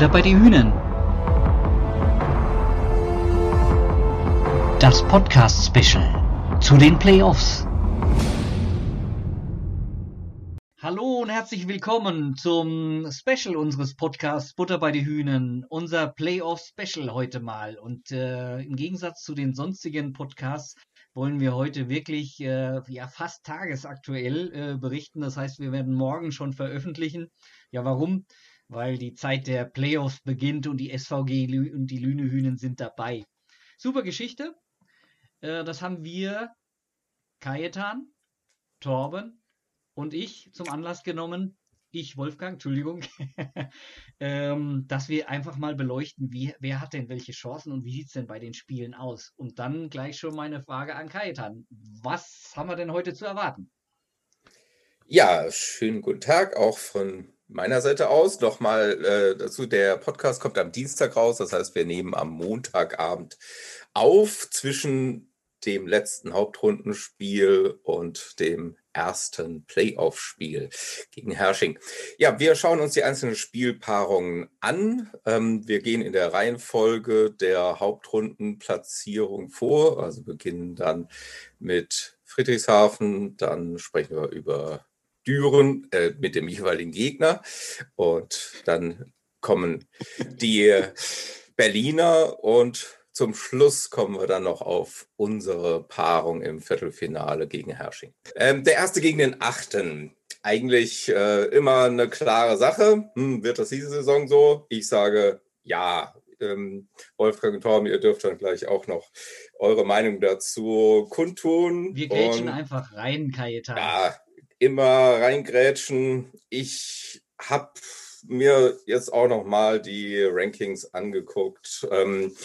Butter bei die Hühnen. Das Podcast Special zu den Playoffs. Hallo und herzlich willkommen zum Special unseres Podcasts Butter bei die Hühnen, unser Playoff Special heute mal. Und äh, im Gegensatz zu den sonstigen Podcasts wollen wir heute wirklich äh, ja fast tagesaktuell äh, berichten. Das heißt, wir werden morgen schon veröffentlichen. Ja, warum? Weil die Zeit der Playoffs beginnt und die SVG und die Lünehühnen sind dabei. Super Geschichte. Äh, das haben wir, Kajetan, Torben und ich zum Anlass genommen, ich, Wolfgang, Entschuldigung, ähm, dass wir einfach mal beleuchten, wie, wer hat denn welche Chancen und wie sieht es denn bei den Spielen aus? Und dann gleich schon meine Frage an Kajetan. Was haben wir denn heute zu erwarten? Ja, schönen guten Tag auch von meiner Seite aus. Nochmal äh, dazu, der Podcast kommt am Dienstag raus. Das heißt, wir nehmen am Montagabend auf zwischen dem letzten Hauptrundenspiel und dem ersten Playoff-Spiel gegen Hersching. Ja, wir schauen uns die einzelnen Spielpaarungen an. Ähm, wir gehen in der Reihenfolge der Hauptrundenplatzierung vor, also beginnen dann mit Friedrichshafen, dann sprechen wir über Düren äh, mit dem jeweiligen Gegner und dann kommen die Berliner und zum Schluss kommen wir dann noch auf unsere Paarung im Viertelfinale gegen Hersching. Ähm, der erste gegen den achten. Eigentlich äh, immer eine klare Sache. Hm, wird das diese Saison so? Ich sage ja. Ähm, Wolfgang und Torben, ihr dürft dann gleich auch noch eure Meinung dazu kundtun. Wir grätschen einfach rein, Kajetan. Ja, immer reingrätschen. Ich habe mir jetzt auch noch mal die Rankings angeguckt. Ähm,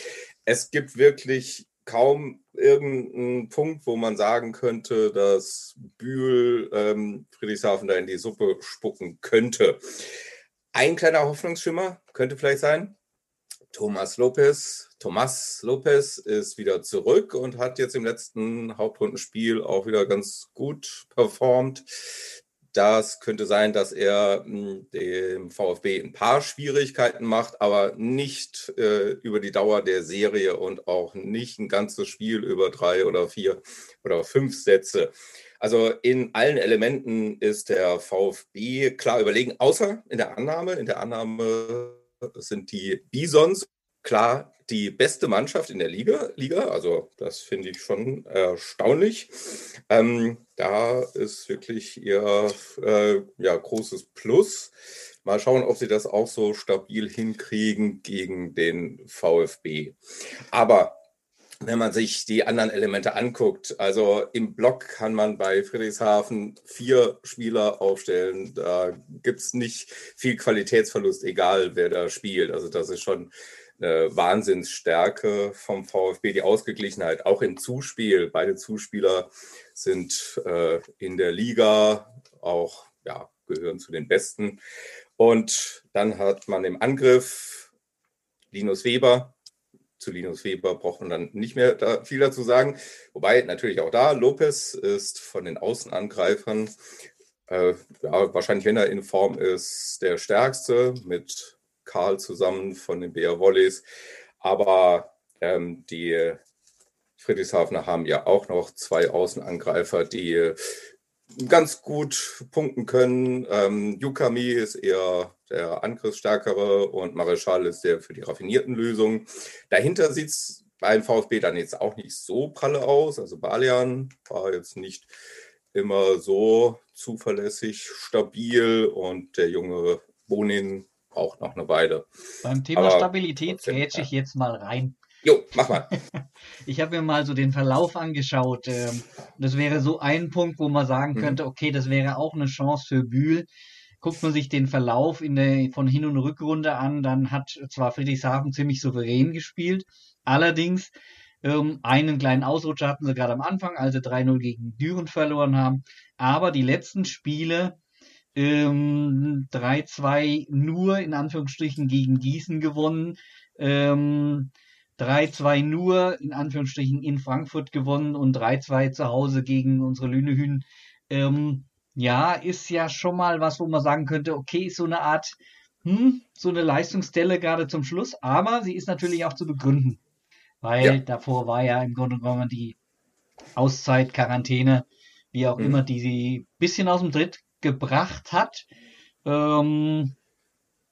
es gibt wirklich kaum irgendeinen Punkt, wo man sagen könnte, dass Bühl ähm, Friedrichshafen da in die Suppe spucken könnte. Ein kleiner Hoffnungsschimmer könnte vielleicht sein. Thomas Lopez. Thomas Lopez ist wieder zurück und hat jetzt im letzten Hauptrundenspiel auch wieder ganz gut performt. Das könnte sein, dass er hm, dem VfB ein paar Schwierigkeiten macht, aber nicht äh, über die Dauer der Serie und auch nicht ein ganzes Spiel über drei oder vier oder fünf Sätze. Also in allen Elementen ist der VfB klar überlegen, außer in der Annahme. In der Annahme sind die Bisons klar die beste Mannschaft in der Liga. Liga. Also das finde ich schon erstaunlich. Ähm, da ist wirklich ihr äh, ja, großes Plus. Mal schauen, ob sie das auch so stabil hinkriegen gegen den VfB. Aber wenn man sich die anderen Elemente anguckt, also im Block kann man bei Friedrichshafen vier Spieler aufstellen. Da gibt es nicht viel Qualitätsverlust, egal wer da spielt. Also das ist schon eine Wahnsinnsstärke vom VfB, die Ausgeglichenheit, auch im Zuspiel. Beide Zuspieler sind äh, in der Liga auch, ja, gehören zu den Besten. Und dann hat man im Angriff Linus Weber. Zu Linus Weber braucht man dann nicht mehr da viel dazu sagen. Wobei natürlich auch da, Lopez ist von den Außenangreifern, äh, ja, wahrscheinlich, wenn er in Form ist, der stärkste mit Karl zusammen von den BR Volleys. Aber ähm, die Friedrichshafener haben ja auch noch zwei Außenangreifer, die ganz gut punkten können. Ähm, Yukami ist eher der Angriffsstärkere und Mareschal ist der für die raffinierten Lösungen. Dahinter sieht es beim VfB dann jetzt auch nicht so pralle aus. Also Balian war jetzt nicht immer so zuverlässig, stabil und der junge Bonin braucht noch eine Weile. Beim Thema Aber Stabilität grätsche ich jetzt mal rein. Jo, mach mal. ich habe mir mal so den Verlauf angeschaut. Ähm, das wäre so ein Punkt, wo man sagen mhm. könnte, okay, das wäre auch eine Chance für Bühl. Guckt man sich den Verlauf in der, von Hin- und Rückrunde an, dann hat zwar Friedrichshafen ziemlich souverän gespielt, allerdings ähm, einen kleinen Ausrutscher hatten sie gerade am Anfang, als sie 3-0 gegen Düren verloren haben. Aber die letzten Spiele ähm, 3-2 nur in Anführungsstrichen gegen Gießen gewonnen. Ähm, 3-2 nur in Anführungsstrichen in Frankfurt gewonnen und 3-2 zu Hause gegen unsere Lünehühn. Ähm, ja, ist ja schon mal was, wo man sagen könnte, okay, ist so eine Art hm, so eine Leistungsstelle gerade zum Schluss, aber sie ist natürlich auch zu begründen, weil ja. davor war ja im Grunde genommen die Auszeit, Quarantäne, wie auch mhm. immer, die sie ein bisschen aus dem Tritt gebracht hat. Ähm,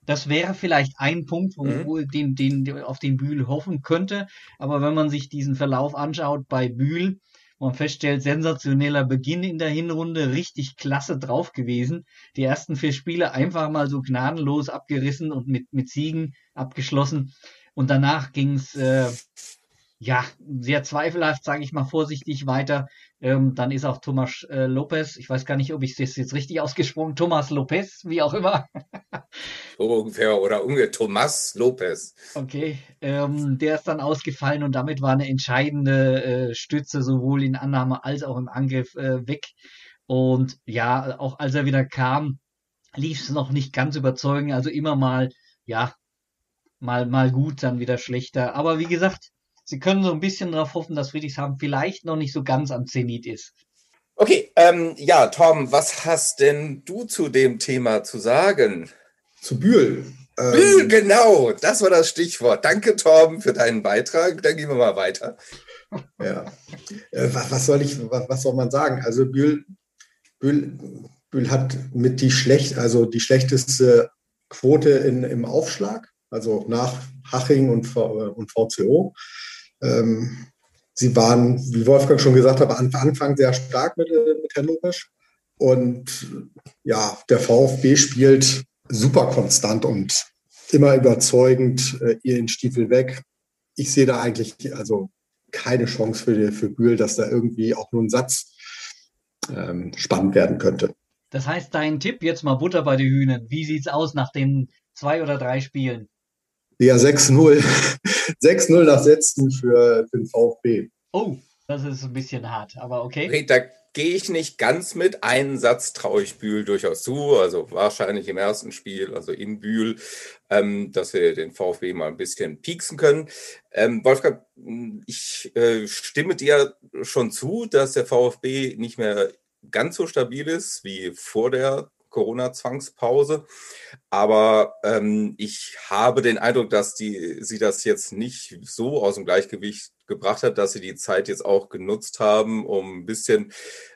das wäre vielleicht ein Punkt, wo, mhm. den, den, auf den Bühl hoffen könnte. Aber wenn man sich diesen Verlauf anschaut bei Bühl, man feststellt, sensationeller Beginn in der Hinrunde, richtig klasse drauf gewesen. Die ersten vier Spiele einfach mal so gnadenlos abgerissen und mit, mit Siegen abgeschlossen. Und danach ging es äh, ja, sehr zweifelhaft, sage ich mal vorsichtig weiter. Ähm, dann ist auch Thomas äh, Lopez, ich weiß gar nicht, ob ich das jetzt richtig ausgesprochen, Thomas Lopez, wie auch immer. so ungefähr, oder ungefähr Thomas Lopez. Okay, ähm, der ist dann ausgefallen und damit war eine entscheidende äh, Stütze sowohl in Annahme als auch im Angriff äh, weg. Und ja, auch als er wieder kam, lief es noch nicht ganz überzeugend, also immer mal, ja, mal, mal gut, dann wieder schlechter. Aber wie gesagt, sie können so ein bisschen darauf hoffen, dass Friedrichshafen vielleicht noch nicht so ganz am Zenit ist. Okay, ähm, ja, Tom, was hast denn du zu dem Thema zu sagen? Zu Bühl. Ähm, Bühl, genau, das war das Stichwort. Danke, Tom, für deinen Beitrag. Dann gehen wir mal weiter. Ja, äh, was, was, soll ich, was, was, soll man sagen? Also Bühl, Bühl, Bühl hat mit die schlecht, also die schlechteste Quote in, im Aufschlag, also nach Haching und, v, und VCO. Ähm, sie waren, wie Wolfgang schon gesagt hat, am Anfang sehr stark mit, mit Herrn Lopesch. Und ja, der VfB spielt super konstant und immer überzeugend äh, ihren Stiefel weg. Ich sehe da eigentlich also keine Chance für, für Bühl, dass da irgendwie auch nur ein Satz ähm, spannend werden könnte. Das heißt, dein Tipp jetzt mal Butter bei den Hühnern. Wie sieht's aus nach den zwei oder drei Spielen? Ja, 6-0. 6-0 nach Sätzen für, für den VfB. Oh, das ist ein bisschen hart, aber okay. okay da gehe ich nicht ganz mit. Einen Satz traue ich Bühl durchaus zu, also wahrscheinlich im ersten Spiel, also in Bühl, ähm, dass wir den VfB mal ein bisschen pieksen können. Ähm, Wolfgang, ich äh, stimme dir schon zu, dass der VfB nicht mehr ganz so stabil ist wie vor der Corona-Zwangspause. Aber ähm, ich habe den Eindruck, dass die, sie das jetzt nicht so aus dem Gleichgewicht gebracht hat, dass sie die Zeit jetzt auch genutzt haben, um ein bisschen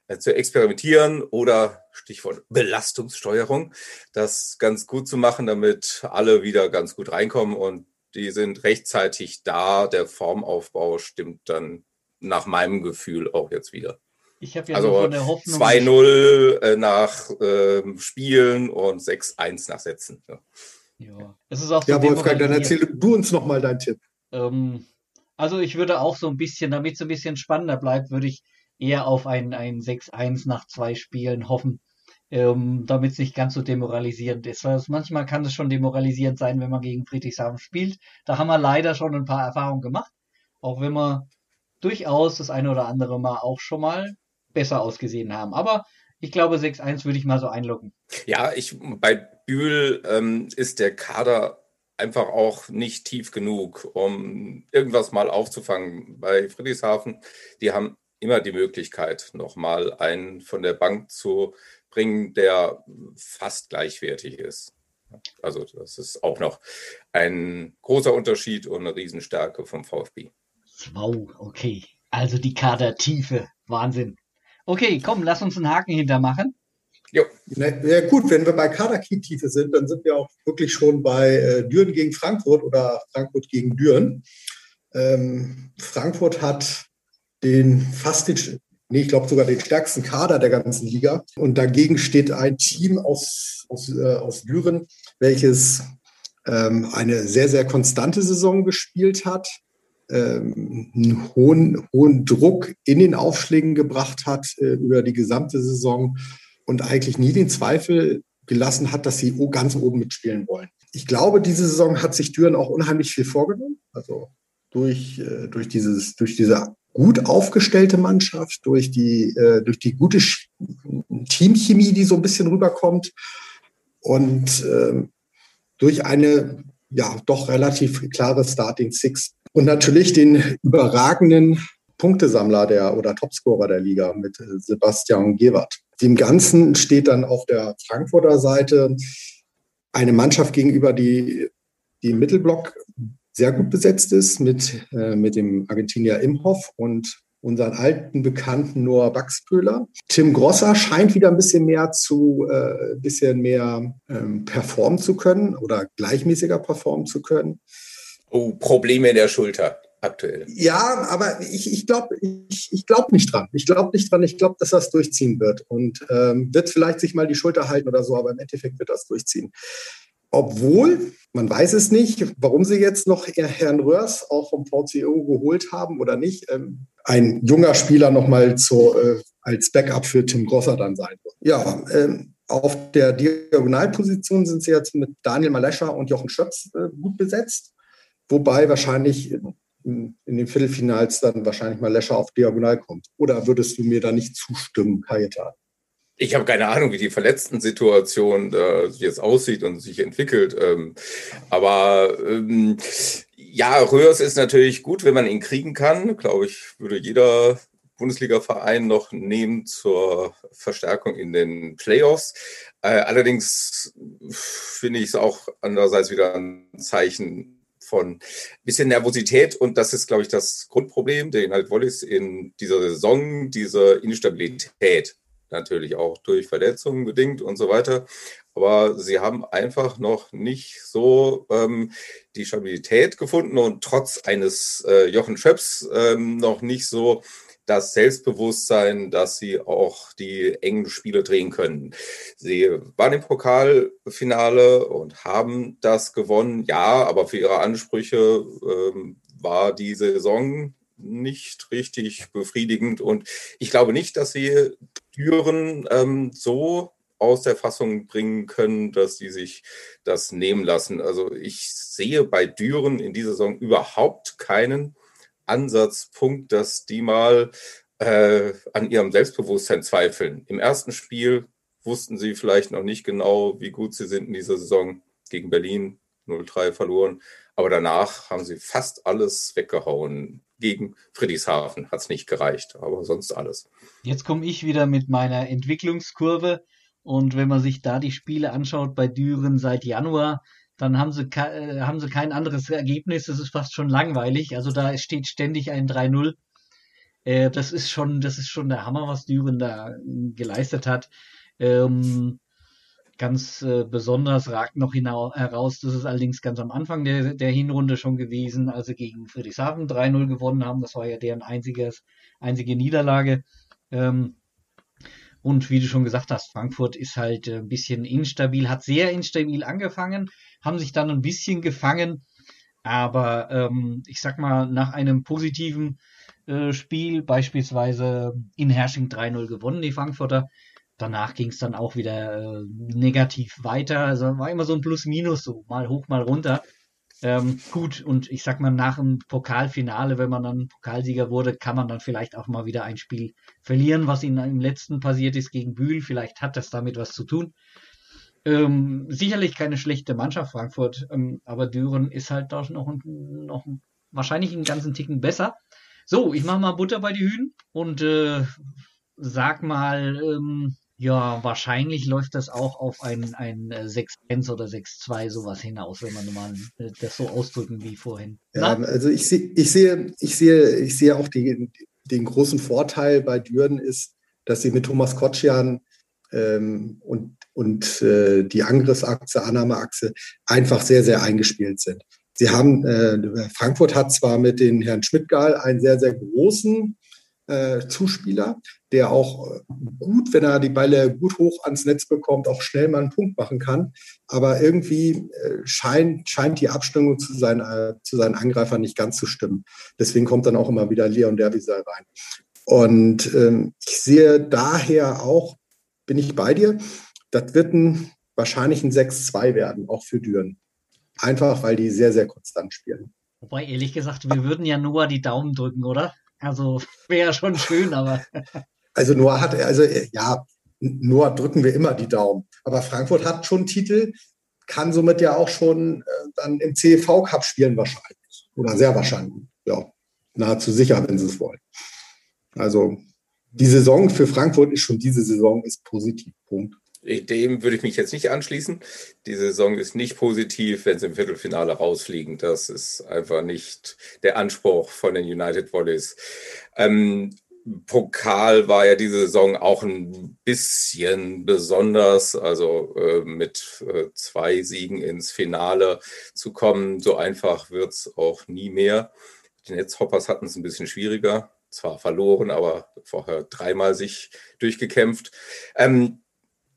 äh, zu experimentieren oder Stichwort Belastungssteuerung, das ganz gut zu machen, damit alle wieder ganz gut reinkommen und die sind rechtzeitig da. Der Formaufbau stimmt dann nach meinem Gefühl auch jetzt wieder. Ich habe ja also so von der Hoffnung. 2-0 äh, nach äh, Spielen und 6-1 nach Sätzen. Ja. Ja, es ist auch so ja Wolfgang, dann erzähl du uns nochmal deinen Tipp. Ähm, also ich würde auch so ein bisschen, damit es ein bisschen spannender bleibt, würde ich eher auf ein, ein 6-1 nach zwei Spielen hoffen, ähm, damit es nicht ganz so demoralisierend ist. Also manchmal kann es schon demoralisierend sein, wenn man gegen Friedrichshafen spielt. Da haben wir leider schon ein paar Erfahrungen gemacht, auch wenn wir durchaus das eine oder andere Mal auch schon mal besser ausgesehen haben. Aber ich glaube, 6-1 würde ich mal so einloggen. Ja, ich, bei Bühl ähm, ist der Kader einfach auch nicht tief genug, um irgendwas mal aufzufangen. Bei Friedrichshafen, die haben immer die Möglichkeit, nochmal einen von der Bank zu bringen, der fast gleichwertig ist. Also das ist auch noch ein großer Unterschied und eine Riesenstärke vom VfB. Wow, okay. Also die Kadertiefe. Wahnsinn. Okay, komm, lass uns einen Haken hintermachen. Ja. ja, gut, wenn wir bei Kadertiefe sind, dann sind wir auch wirklich schon bei äh, Düren gegen Frankfurt oder Frankfurt gegen Düren. Ähm, Frankfurt hat den fast den, nee, ich glaube sogar den stärksten Kader der ganzen Liga. Und dagegen steht ein Team aus, aus, äh, aus Düren, welches ähm, eine sehr, sehr konstante Saison gespielt hat, einen hohen, hohen Druck in den Aufschlägen gebracht hat äh, über die gesamte Saison und eigentlich nie den Zweifel gelassen hat, dass sie ganz oben mitspielen wollen. Ich glaube, diese Saison hat sich Düren auch unheimlich viel vorgenommen. Also durch, äh, durch, dieses, durch diese gut aufgestellte Mannschaft, durch die, äh, durch die gute Teamchemie, die so ein bisschen rüberkommt und äh, durch eine ja doch relativ klare Starting Six und natürlich den überragenden Punktesammler der oder Topscorer der Liga mit äh, Sebastian Gewert. Dem Ganzen steht dann auf der Frankfurter Seite eine Mannschaft gegenüber, die, die im Mittelblock sehr gut besetzt ist mit, äh, mit dem Argentinier Imhoff und unseren alten Bekannten Noah Baxpöhler. Tim Grosser scheint wieder ein bisschen mehr zu, äh, bisschen mehr ähm, performen zu können oder gleichmäßiger performen zu können. Oh, Probleme in der Schulter aktuell. Ja, aber ich, ich glaube ich, ich glaub nicht dran. Ich glaube nicht dran. Ich glaube, dass das durchziehen wird und ähm, wird vielleicht sich mal die Schulter halten oder so, aber im Endeffekt wird das durchziehen. Obwohl, man weiß es nicht, warum sie jetzt noch Herrn Röhrs auch vom VCO geholt haben oder nicht. Ähm, ein junger Spieler nochmal äh, als Backup für Tim Grosser dann sein wird. Ja, ähm, auf der Diagonalposition sind sie jetzt mit Daniel Malescher und Jochen Schöpf äh, gut besetzt. Wobei wahrscheinlich in, den Viertelfinals dann wahrscheinlich Malescher auf Diagonal kommt. Oder würdest du mir da nicht zustimmen, Kajetan? Ich habe keine Ahnung, wie die Verletzten-Situation äh, jetzt aussieht und sich entwickelt. Ähm, aber ähm, ja, Röhrs ist natürlich gut, wenn man ihn kriegen kann. Glaube ich, würde jeder Bundesliga-Verein noch nehmen zur Verstärkung in den Playoffs. Äh, allerdings finde ich es auch andererseits wieder ein Zeichen von bisschen Nervosität und das ist, glaube ich, das Grundproblem, den halt Wallis in dieser Saison, diese Instabilität natürlich auch durch Verletzungen bedingt und so weiter. Aber sie haben einfach noch nicht so ähm, die Stabilität gefunden und trotz eines äh, Jochen Schöps ähm, noch nicht so das Selbstbewusstsein, dass sie auch die engen Spiele drehen können. Sie waren im Pokalfinale und haben das gewonnen, ja, aber für ihre Ansprüche ähm, war die Saison nicht richtig befriedigend. Und ich glaube nicht, dass sie Türen ähm, so aus der Fassung bringen können, dass sie sich das nehmen lassen. Also ich sehe bei Düren in dieser Saison überhaupt keinen Ansatzpunkt, dass die mal äh, an ihrem Selbstbewusstsein zweifeln. Im ersten Spiel wussten sie vielleicht noch nicht genau, wie gut sie sind in dieser Saison gegen Berlin 0-3 verloren. Aber danach haben sie fast alles weggehauen gegen Friedrichshafen hat es nicht gereicht, aber sonst alles. Jetzt komme ich wieder mit meiner Entwicklungskurve und wenn man sich da die Spiele anschaut bei Düren seit Januar, dann haben sie, äh, haben sie kein anderes Ergebnis. Das ist fast schon langweilig. Also da steht ständig ein 3-0. Äh, das ist schon, das ist schon der Hammer, was Düren da geleistet hat. Ähm, Ganz äh, besonders ragt noch heraus, das ist allerdings ganz am Anfang der, der Hinrunde schon gewesen, als sie gegen Friedrichshafen 3-0 gewonnen haben. Das war ja deren einziges, einzige Niederlage. Ähm, und wie du schon gesagt hast, Frankfurt ist halt ein bisschen instabil, hat sehr instabil angefangen, haben sich dann ein bisschen gefangen. Aber ähm, ich sag mal, nach einem positiven äh, Spiel, beispielsweise in Hersching 3-0 gewonnen, die Frankfurter, danach ging es dann auch wieder äh, negativ weiter. Also war immer so ein Plus-Minus, so mal hoch, mal runter. Ähm, gut, und ich sag mal, nach dem Pokalfinale, wenn man dann Pokalsieger wurde, kann man dann vielleicht auch mal wieder ein Spiel verlieren, was ihnen im letzten passiert ist gegen Bühl. Vielleicht hat das damit was zu tun. Ähm, sicherlich keine schlechte Mannschaft, Frankfurt, ähm, aber Düren ist halt doch noch, noch wahrscheinlich einen ganzen Ticken besser. So, ich mache mal Butter bei die Hühn und äh, sag mal, ähm, ja, wahrscheinlich läuft das auch auf ein, ein 6-1 äh, oder 6-2 sowas hinaus, wenn man mal äh, das so ausdrücken wie vorhin. Ja, also ich, seh, ich sehe, ich sehe, ich sehe auch die, den großen Vorteil bei Düren ist, dass sie mit Thomas Kotschan ähm, und, und äh, die Angriffsachse, Annahmeachse einfach sehr, sehr eingespielt sind. Sie haben, äh, Frankfurt hat zwar mit den Herrn Schmidtgal einen sehr, sehr großen äh, Zuspieler, der auch äh, gut, wenn er die Bälle gut hoch ans Netz bekommt, auch schnell mal einen Punkt machen kann. Aber irgendwie äh, scheint, scheint die Abstimmung zu seinen, äh, zu seinen Angreifern nicht ganz zu stimmen. Deswegen kommt dann auch immer wieder Leon Derwisal rein. Und ähm, ich sehe daher auch, bin ich bei dir, das wird ein, wahrscheinlich ein 6-2 werden, auch für Düren. Einfach, weil die sehr, sehr konstant spielen. Wobei, ehrlich gesagt, wir würden ja nur die Daumen drücken, oder? Also wäre schon schön, aber. Also Noah hat, also ja, Noah drücken wir immer die Daumen. Aber Frankfurt hat schon Titel, kann somit ja auch schon äh, dann im CEV Cup spielen wahrscheinlich. Oder sehr wahrscheinlich. Ja, nahezu sicher, wenn sie es wollen. Also die Saison für Frankfurt ist schon diese Saison ist positiv. Punkt. Dem würde ich mich jetzt nicht anschließen. Die Saison ist nicht positiv, wenn sie im Viertelfinale rausfliegen. Das ist einfach nicht der Anspruch von den United Volleys. Ähm, Pokal war ja diese Saison auch ein bisschen besonders, also äh, mit äh, zwei Siegen ins Finale zu kommen. So einfach wird es auch nie mehr. Die Netzhoppers hatten es ein bisschen schwieriger, zwar verloren, aber vorher dreimal sich durchgekämpft. Ähm,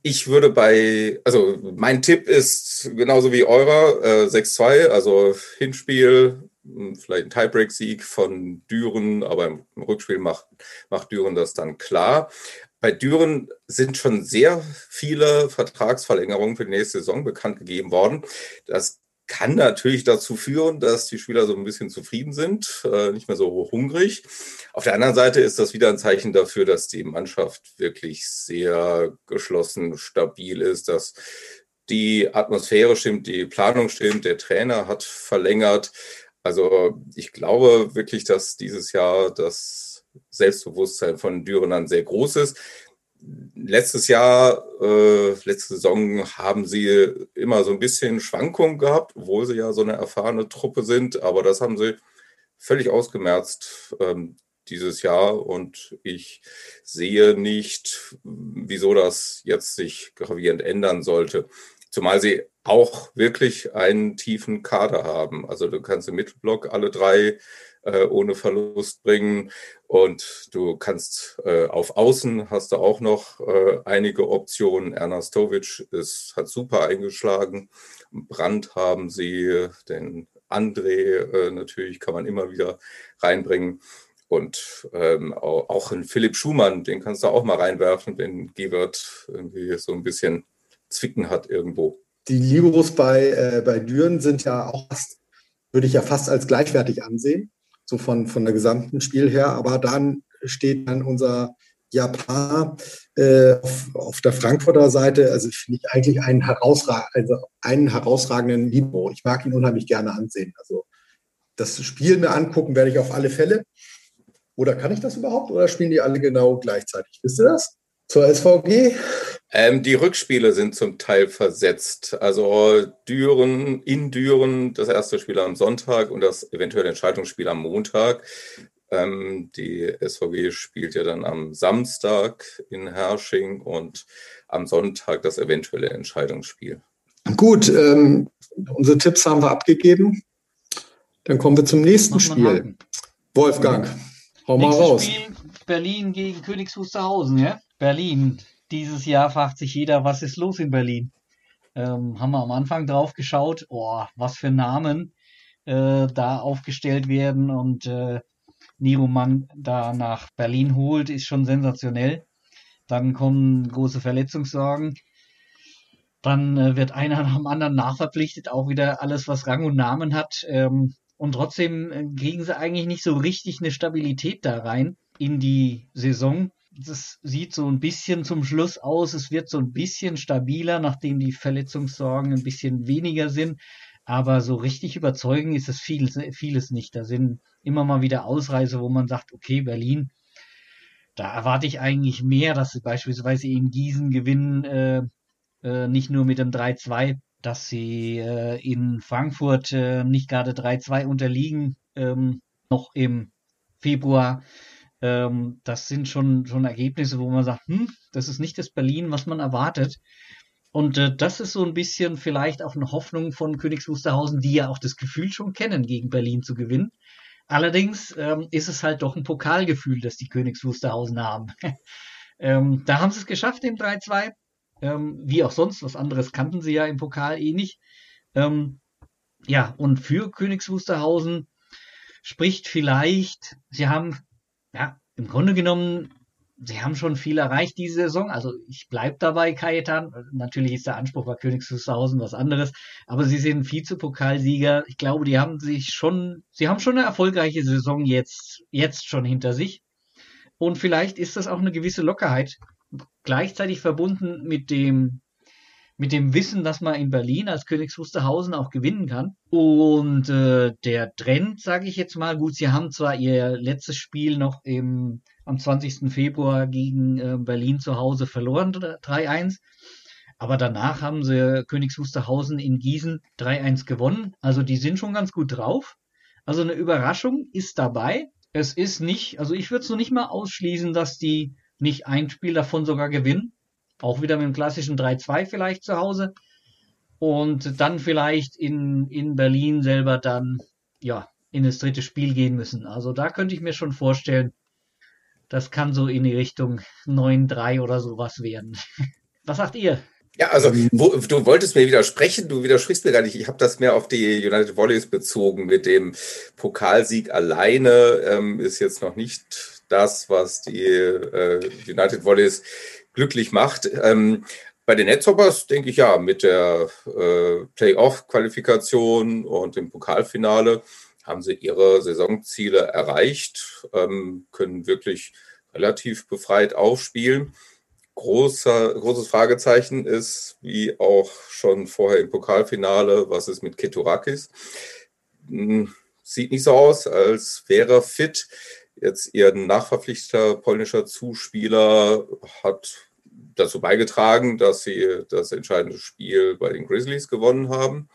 ich würde bei, also mein Tipp ist genauso wie eurer, äh, 6-2, also Hinspiel, hm, vielleicht ein Tiebreak-Sieg von Düren, aber im, Rückspiel macht, macht Düren das dann klar. Bei Düren sind schon sehr viele Vertragsverlängerungen für die nächste Saison bekannt gegeben worden. Das kann natürlich dazu führen, dass die Spieler so ein bisschen zufrieden sind, äh, nicht mehr so hungrig. Auf der anderen Seite ist das wieder ein Zeichen dafür, dass die Mannschaft wirklich sehr geschlossen, stabil ist, dass die Atmosphäre stimmt, die Planung stimmt, der Trainer hat verlängert. Also ich glaube wirklich, dass dieses Jahr das Selbstbewusstsein von Dürenern sehr groß ist letztes Jahr, äh, letzte Saison haben sie immer so ein bisschen Schwankungen gehabt, obwohl sie ja so eine erfahrene Truppe sind. Aber das haben sie völlig ausgemerzt ähm, dieses Jahr. Und ich sehe nicht, wieso das jetzt sich gravierend ändern sollte. Zumal sie auch wirklich einen tiefen Kader haben. Also du kannst im Mittelblock alle drei äh, ohne Verlust bringen. Und du kannst äh, auf Außen hast du auch noch äh, einige Optionen. Ernastovic ist, hat super eingeschlagen. Brand haben sie, den André äh, natürlich kann man immer wieder reinbringen. Und ähm, auch in Philipp Schumann, den kannst du auch mal reinwerfen, wenn Gebert irgendwie so ein bisschen Zwicken hat irgendwo. Die Liberos bei, äh, bei Düren sind ja auch fast, würde ich ja fast als gleichwertig ansehen so von, von der gesamten Spiel her. Aber dann steht dann unser Japan äh, auf, auf, der Frankfurter Seite, also finde ich eigentlich einen, herausrag also einen herausragenden Libro. Ich mag ihn unheimlich gerne ansehen. Also das Spiel mir angucken werde ich auf alle Fälle. Oder kann ich das überhaupt? Oder spielen die alle genau gleichzeitig? Wisst ihr das? Zur SVG? Ähm, die Rückspiele sind zum Teil versetzt. Also Düren, in Düren das erste Spiel am Sonntag und das eventuelle Entscheidungsspiel am Montag. Ähm, die SVG spielt ja dann am Samstag in Hersching und am Sonntag das eventuelle Entscheidungsspiel. Gut, ähm, unsere Tipps haben wir abgegeben. Dann kommen wir zum nächsten Spiel. Wolfgang, hau mal raus. Spiel Berlin gegen Königs Wusterhausen, ja? Berlin. Dieses Jahr fragt sich jeder, was ist los in Berlin? Ähm, haben wir am Anfang drauf geschaut, oh, was für Namen äh, da aufgestellt werden und äh, Niro Mann da nach Berlin holt, ist schon sensationell. Dann kommen große Verletzungssorgen. Dann äh, wird einer nach dem anderen nachverpflichtet, auch wieder alles, was Rang und Namen hat. Ähm, und trotzdem äh, kriegen sie eigentlich nicht so richtig eine Stabilität da rein in die Saison das sieht so ein bisschen zum Schluss aus. Es wird so ein bisschen stabiler, nachdem die Verletzungssorgen ein bisschen weniger sind. Aber so richtig überzeugend ist es viel, vieles nicht. Da sind immer mal wieder Ausreise, wo man sagt, okay, Berlin, da erwarte ich eigentlich mehr, dass sie beispielsweise in Gießen gewinnen, äh, äh, nicht nur mit dem 3-2, dass sie äh, in Frankfurt äh, nicht gerade 3-2 unterliegen, ähm, noch im Februar. Ähm, das sind schon, schon Ergebnisse, wo man sagt, hm, das ist nicht das Berlin, was man erwartet. Und äh, das ist so ein bisschen vielleicht auch eine Hoffnung von Königs Wusterhausen, die ja auch das Gefühl schon kennen, gegen Berlin zu gewinnen. Allerdings ähm, ist es halt doch ein Pokalgefühl, das die Königs Wusterhausen haben. ähm, da haben sie es geschafft im 3-2. Ähm, wie auch sonst, was anderes kannten sie ja im Pokal eh nicht. Ähm, ja, und für Königs Wusterhausen spricht vielleicht, sie haben ja, im Grunde genommen, sie haben schon viel erreicht diese Saison. Also ich bleibe dabei, Kajetan. Natürlich ist der Anspruch bei Königs Wusterhausen was anderes, aber sie sind Vizepokalsieger. Ich glaube, die haben sich schon, sie haben schon eine erfolgreiche Saison jetzt, jetzt schon hinter sich. Und vielleicht ist das auch eine gewisse Lockerheit, gleichzeitig verbunden mit dem mit dem Wissen, dass man in Berlin als Königs Wusterhausen auch gewinnen kann. Und äh, der Trend, sage ich jetzt mal, gut, sie haben zwar ihr letztes Spiel noch im, am 20. Februar gegen äh, Berlin zu Hause verloren, 3-1, Aber danach haben sie Königs Wusterhausen in Gießen 3-1 gewonnen. Also die sind schon ganz gut drauf. Also eine Überraschung ist dabei. Es ist nicht, also ich würde es noch nicht mal ausschließen, dass die nicht ein Spiel davon sogar gewinnen. Auch wieder mit dem klassischen 3-2 vielleicht zu Hause. Und dann vielleicht in, in Berlin selber dann, ja, in das dritte Spiel gehen müssen. Also da könnte ich mir schon vorstellen, das kann so in die Richtung 9-3 oder sowas werden. Was sagt ihr? Ja, also wo, du wolltest mir widersprechen, du widersprichst mir gar nicht. Ich habe das mehr auf die United Volleys bezogen mit dem Pokalsieg alleine. Ähm, ist jetzt noch nicht das, was die äh, United Volleys glücklich macht. Ähm, bei den Netzhoppers denke ich ja, mit der äh, Playoff-Qualifikation und dem Pokalfinale haben sie ihre Saisonziele erreicht, ähm, können wirklich relativ befreit aufspielen. Großer, großes Fragezeichen ist, wie auch schon vorher im Pokalfinale, was ist mit Keturakis? Hm, sieht nicht so aus, als wäre er fit. Jetzt ihr nachverpflichteter polnischer Zuspieler hat dazu beigetragen, dass sie das entscheidende Spiel bei den Grizzlies gewonnen haben.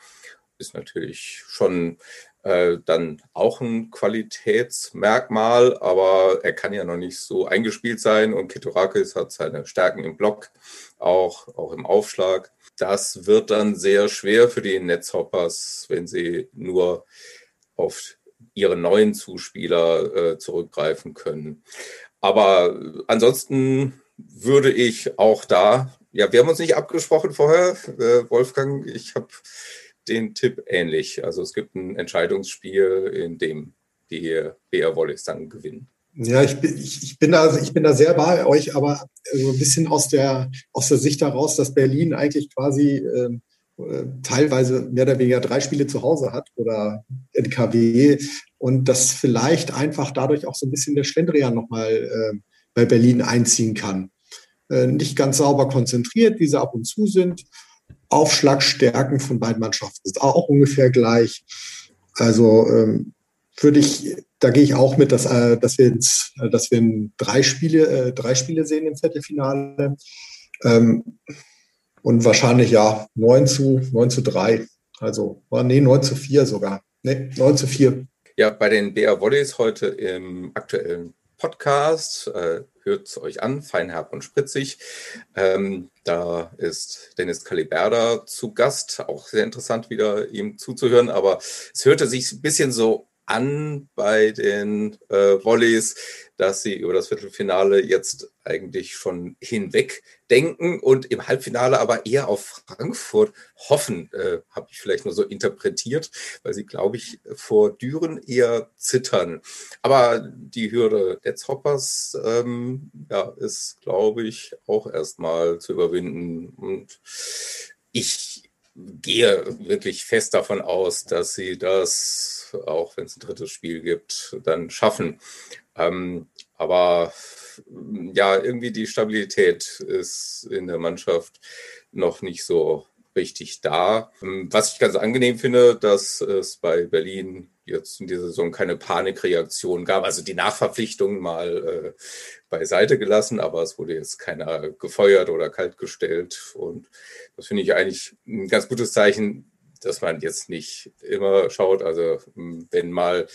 Ist natürlich schon äh, dann auch ein Qualitätsmerkmal, aber er kann ja noch nicht so eingespielt sein und Ketorakis hat seine Stärken im Block, auch, auch im Aufschlag. Das wird dann sehr schwer für die Netzhoppers, wenn sie nur auf ihre neuen Zuspieler äh, zurückgreifen können. Aber ansonsten würde ich auch da, ja, wir haben uns nicht abgesprochen vorher, äh, Wolfgang, ich habe den Tipp ähnlich. Also es gibt ein Entscheidungsspiel, in dem die BR Wallis dann gewinnen. Ja, ich bin, ich, ich, bin da, ich bin da sehr bei euch, aber so ein bisschen aus der, aus der Sicht heraus, dass Berlin eigentlich quasi ähm, äh, teilweise mehr oder weniger drei Spiele zu Hause hat oder NKW und dass vielleicht einfach dadurch auch so ein bisschen der Schlendrian nochmal äh, bei Berlin einziehen kann. Äh, nicht ganz sauber konzentriert, wie sie ab und zu sind Aufschlagstärken von beiden Mannschaften sind auch ungefähr gleich. Also ähm, würde ich, da gehe ich auch mit, dass, äh, dass wir jetzt, äh, dass wir drei Spiele, äh, drei Spiele sehen im Viertelfinale. Ähm, und wahrscheinlich ja 9 zu, 9 zu 3. Also, nee, 9 zu 4 sogar. Nee, 9 zu 4. Ja, bei den BR Volleys heute im aktuellen Podcast. Äh, Hört es euch an, feinherb und spritzig. Ähm, da ist Dennis Caliberda zu Gast. Auch sehr interessant, wieder ihm zuzuhören. Aber es hörte sich ein bisschen so an bei den äh, Volleys, dass sie über das Viertelfinale jetzt eigentlich schon hinweg denken und im Halbfinale aber eher auf Frankfurt hoffen, äh, habe ich vielleicht nur so interpretiert, weil sie, glaube ich, vor Düren eher zittern. Aber die Hürde Netzhoppers ähm, ja, ist, glaube ich, auch erstmal zu überwinden. Und ich gehe wirklich fest davon aus, dass sie das, auch wenn es ein drittes Spiel gibt, dann schaffen. Ähm, aber ja, irgendwie die Stabilität ist in der Mannschaft noch nicht so richtig da. Ähm, was ich ganz angenehm finde, dass es bei Berlin jetzt in dieser Saison keine Panikreaktion gab. Also die Nachverpflichtung mal äh, beiseite gelassen, aber es wurde jetzt keiner gefeuert oder kaltgestellt. Und das finde ich eigentlich ein ganz gutes Zeichen, dass man jetzt nicht immer schaut, also hm, wenn mal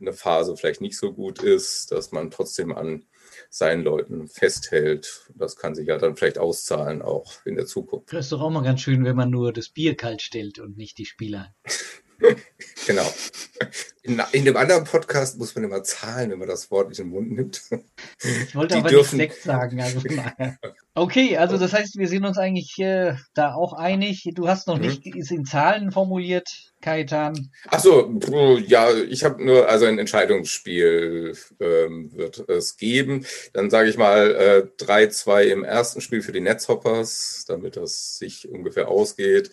eine Phase vielleicht nicht so gut ist, dass man trotzdem an seinen Leuten festhält. Das kann sich ja dann vielleicht auszahlen, auch in der Zukunft. Das ist doch auch mal ganz schön, wenn man nur das Bier kalt stellt und nicht die Spieler. genau. In, in, dem anderen Podcast muss man immer zahlen, wenn man das Wort nicht in den Mund nimmt. Ich wollte Die aber dürfen... nicht Sekt sagen. Also okay, also das heißt, wir sind uns eigentlich äh, da auch einig. Du hast noch mhm. nicht ist in Zahlen formuliert, Kaitan. Achso, ja, ich habe nur, also ein Entscheidungsspiel ähm, wird es geben. Dann sage ich mal äh, 3-2 im ersten Spiel für die Netzhoppers, damit das sich ungefähr ausgeht.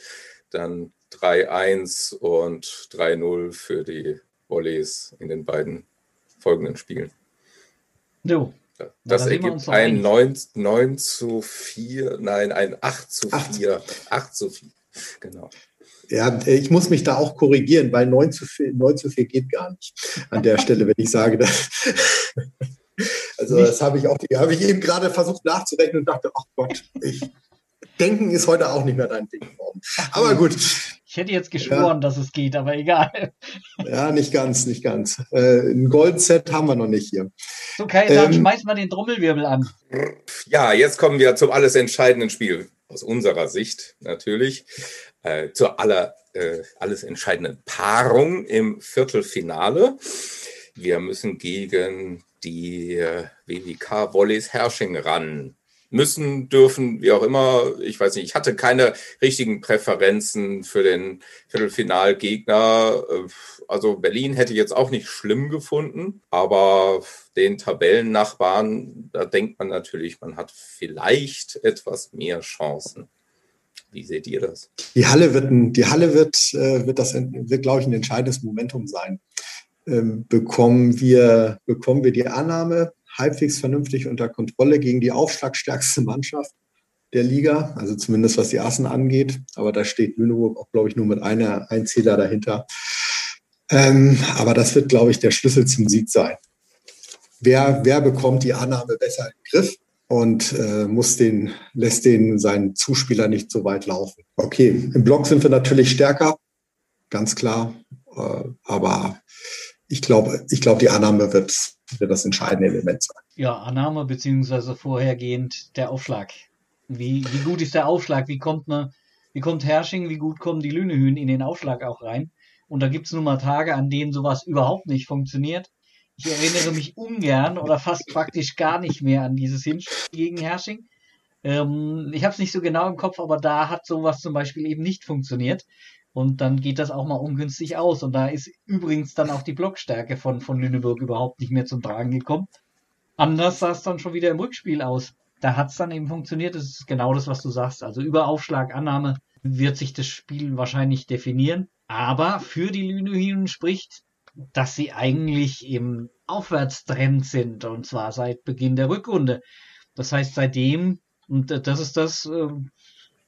Dann 3-1 und 3-0 für die Volleys in den beiden folgenden Spielen. So. Das ergibt ein 9, 9 zu 4, nein, ein 8 zu 4. 8, 8 zu 4, genau. Ja, ich muss mich da auch korrigieren, weil 9 zu 4, 9 zu 4 geht gar nicht an der Stelle, wenn ich sage, dass. Also, das habe ich auch, habe ich eben gerade versucht nachzurechnen und dachte, ach Gott, ich Denken ist heute auch nicht mehr dein Ding geworden. Aber gut. Ich hätte jetzt geschworen, ja. dass es geht, aber egal. Ja, nicht ganz, nicht ganz. Äh, ein Goldset haben wir noch nicht hier. So, Kai, dann ähm, schmeiß mal den Trommelwirbel an. Ja, jetzt kommen wir zum alles entscheidenden Spiel. Aus unserer Sicht natürlich. Äh, zur aller, äh, alles entscheidenden Paarung im Viertelfinale. Wir müssen gegen die äh, WWK Volleys Herrsching ran müssen, dürfen, wie auch immer. Ich weiß nicht, ich hatte keine richtigen Präferenzen für den Viertelfinalgegner. Also Berlin hätte ich jetzt auch nicht schlimm gefunden, aber den Tabellennachbarn, da denkt man natürlich, man hat vielleicht etwas mehr Chancen. Wie seht ihr das? Die Halle wird, ein, die Halle wird, äh, wird das, wird, glaube ich, ein entscheidendes Momentum sein. Ähm, bekommen wir, bekommen wir die Annahme, halbwegs vernünftig unter Kontrolle gegen die aufschlagstärkste Mannschaft der Liga, also zumindest was die Assen angeht. Aber da steht Lüneburg auch, glaube ich, nur mit einer Einzähler dahinter. Ähm, aber das wird, glaube ich, der Schlüssel zum Sieg sein. Wer, wer bekommt die Annahme besser im Griff und äh, muss den, lässt den seinen Zuspieler nicht so weit laufen? Okay, im Block sind wir natürlich stärker, ganz klar. Äh, aber ich glaube, ich glaube, die Annahme wird, wird das entscheidende Element sein. Ja, Annahme beziehungsweise vorhergehend der Aufschlag. Wie, wie gut ist der Aufschlag? Wie kommt man, wie kommt Hersching, wie gut kommen die Lünehühn in den Aufschlag auch rein? Und da gibt es nun mal Tage, an denen sowas überhaupt nicht funktioniert. Ich erinnere mich ungern oder fast praktisch gar nicht mehr an dieses Hinspiel gegen Hersching. Ähm, ich habe es nicht so genau im Kopf, aber da hat sowas zum Beispiel eben nicht funktioniert. Und dann geht das auch mal ungünstig aus. Und da ist übrigens dann auch die Blockstärke von, von Lüneburg überhaupt nicht mehr zum Tragen gekommen. Anders sah es dann schon wieder im Rückspiel aus. Da hat es dann eben funktioniert. Das ist genau das, was du sagst. Also über Aufschlag, Annahme wird sich das Spiel wahrscheinlich definieren. Aber für die Lünehiren spricht, dass sie eigentlich im Aufwärtstrend sind. Und zwar seit Beginn der Rückrunde. Das heißt, seitdem, und das ist das, äh, äh,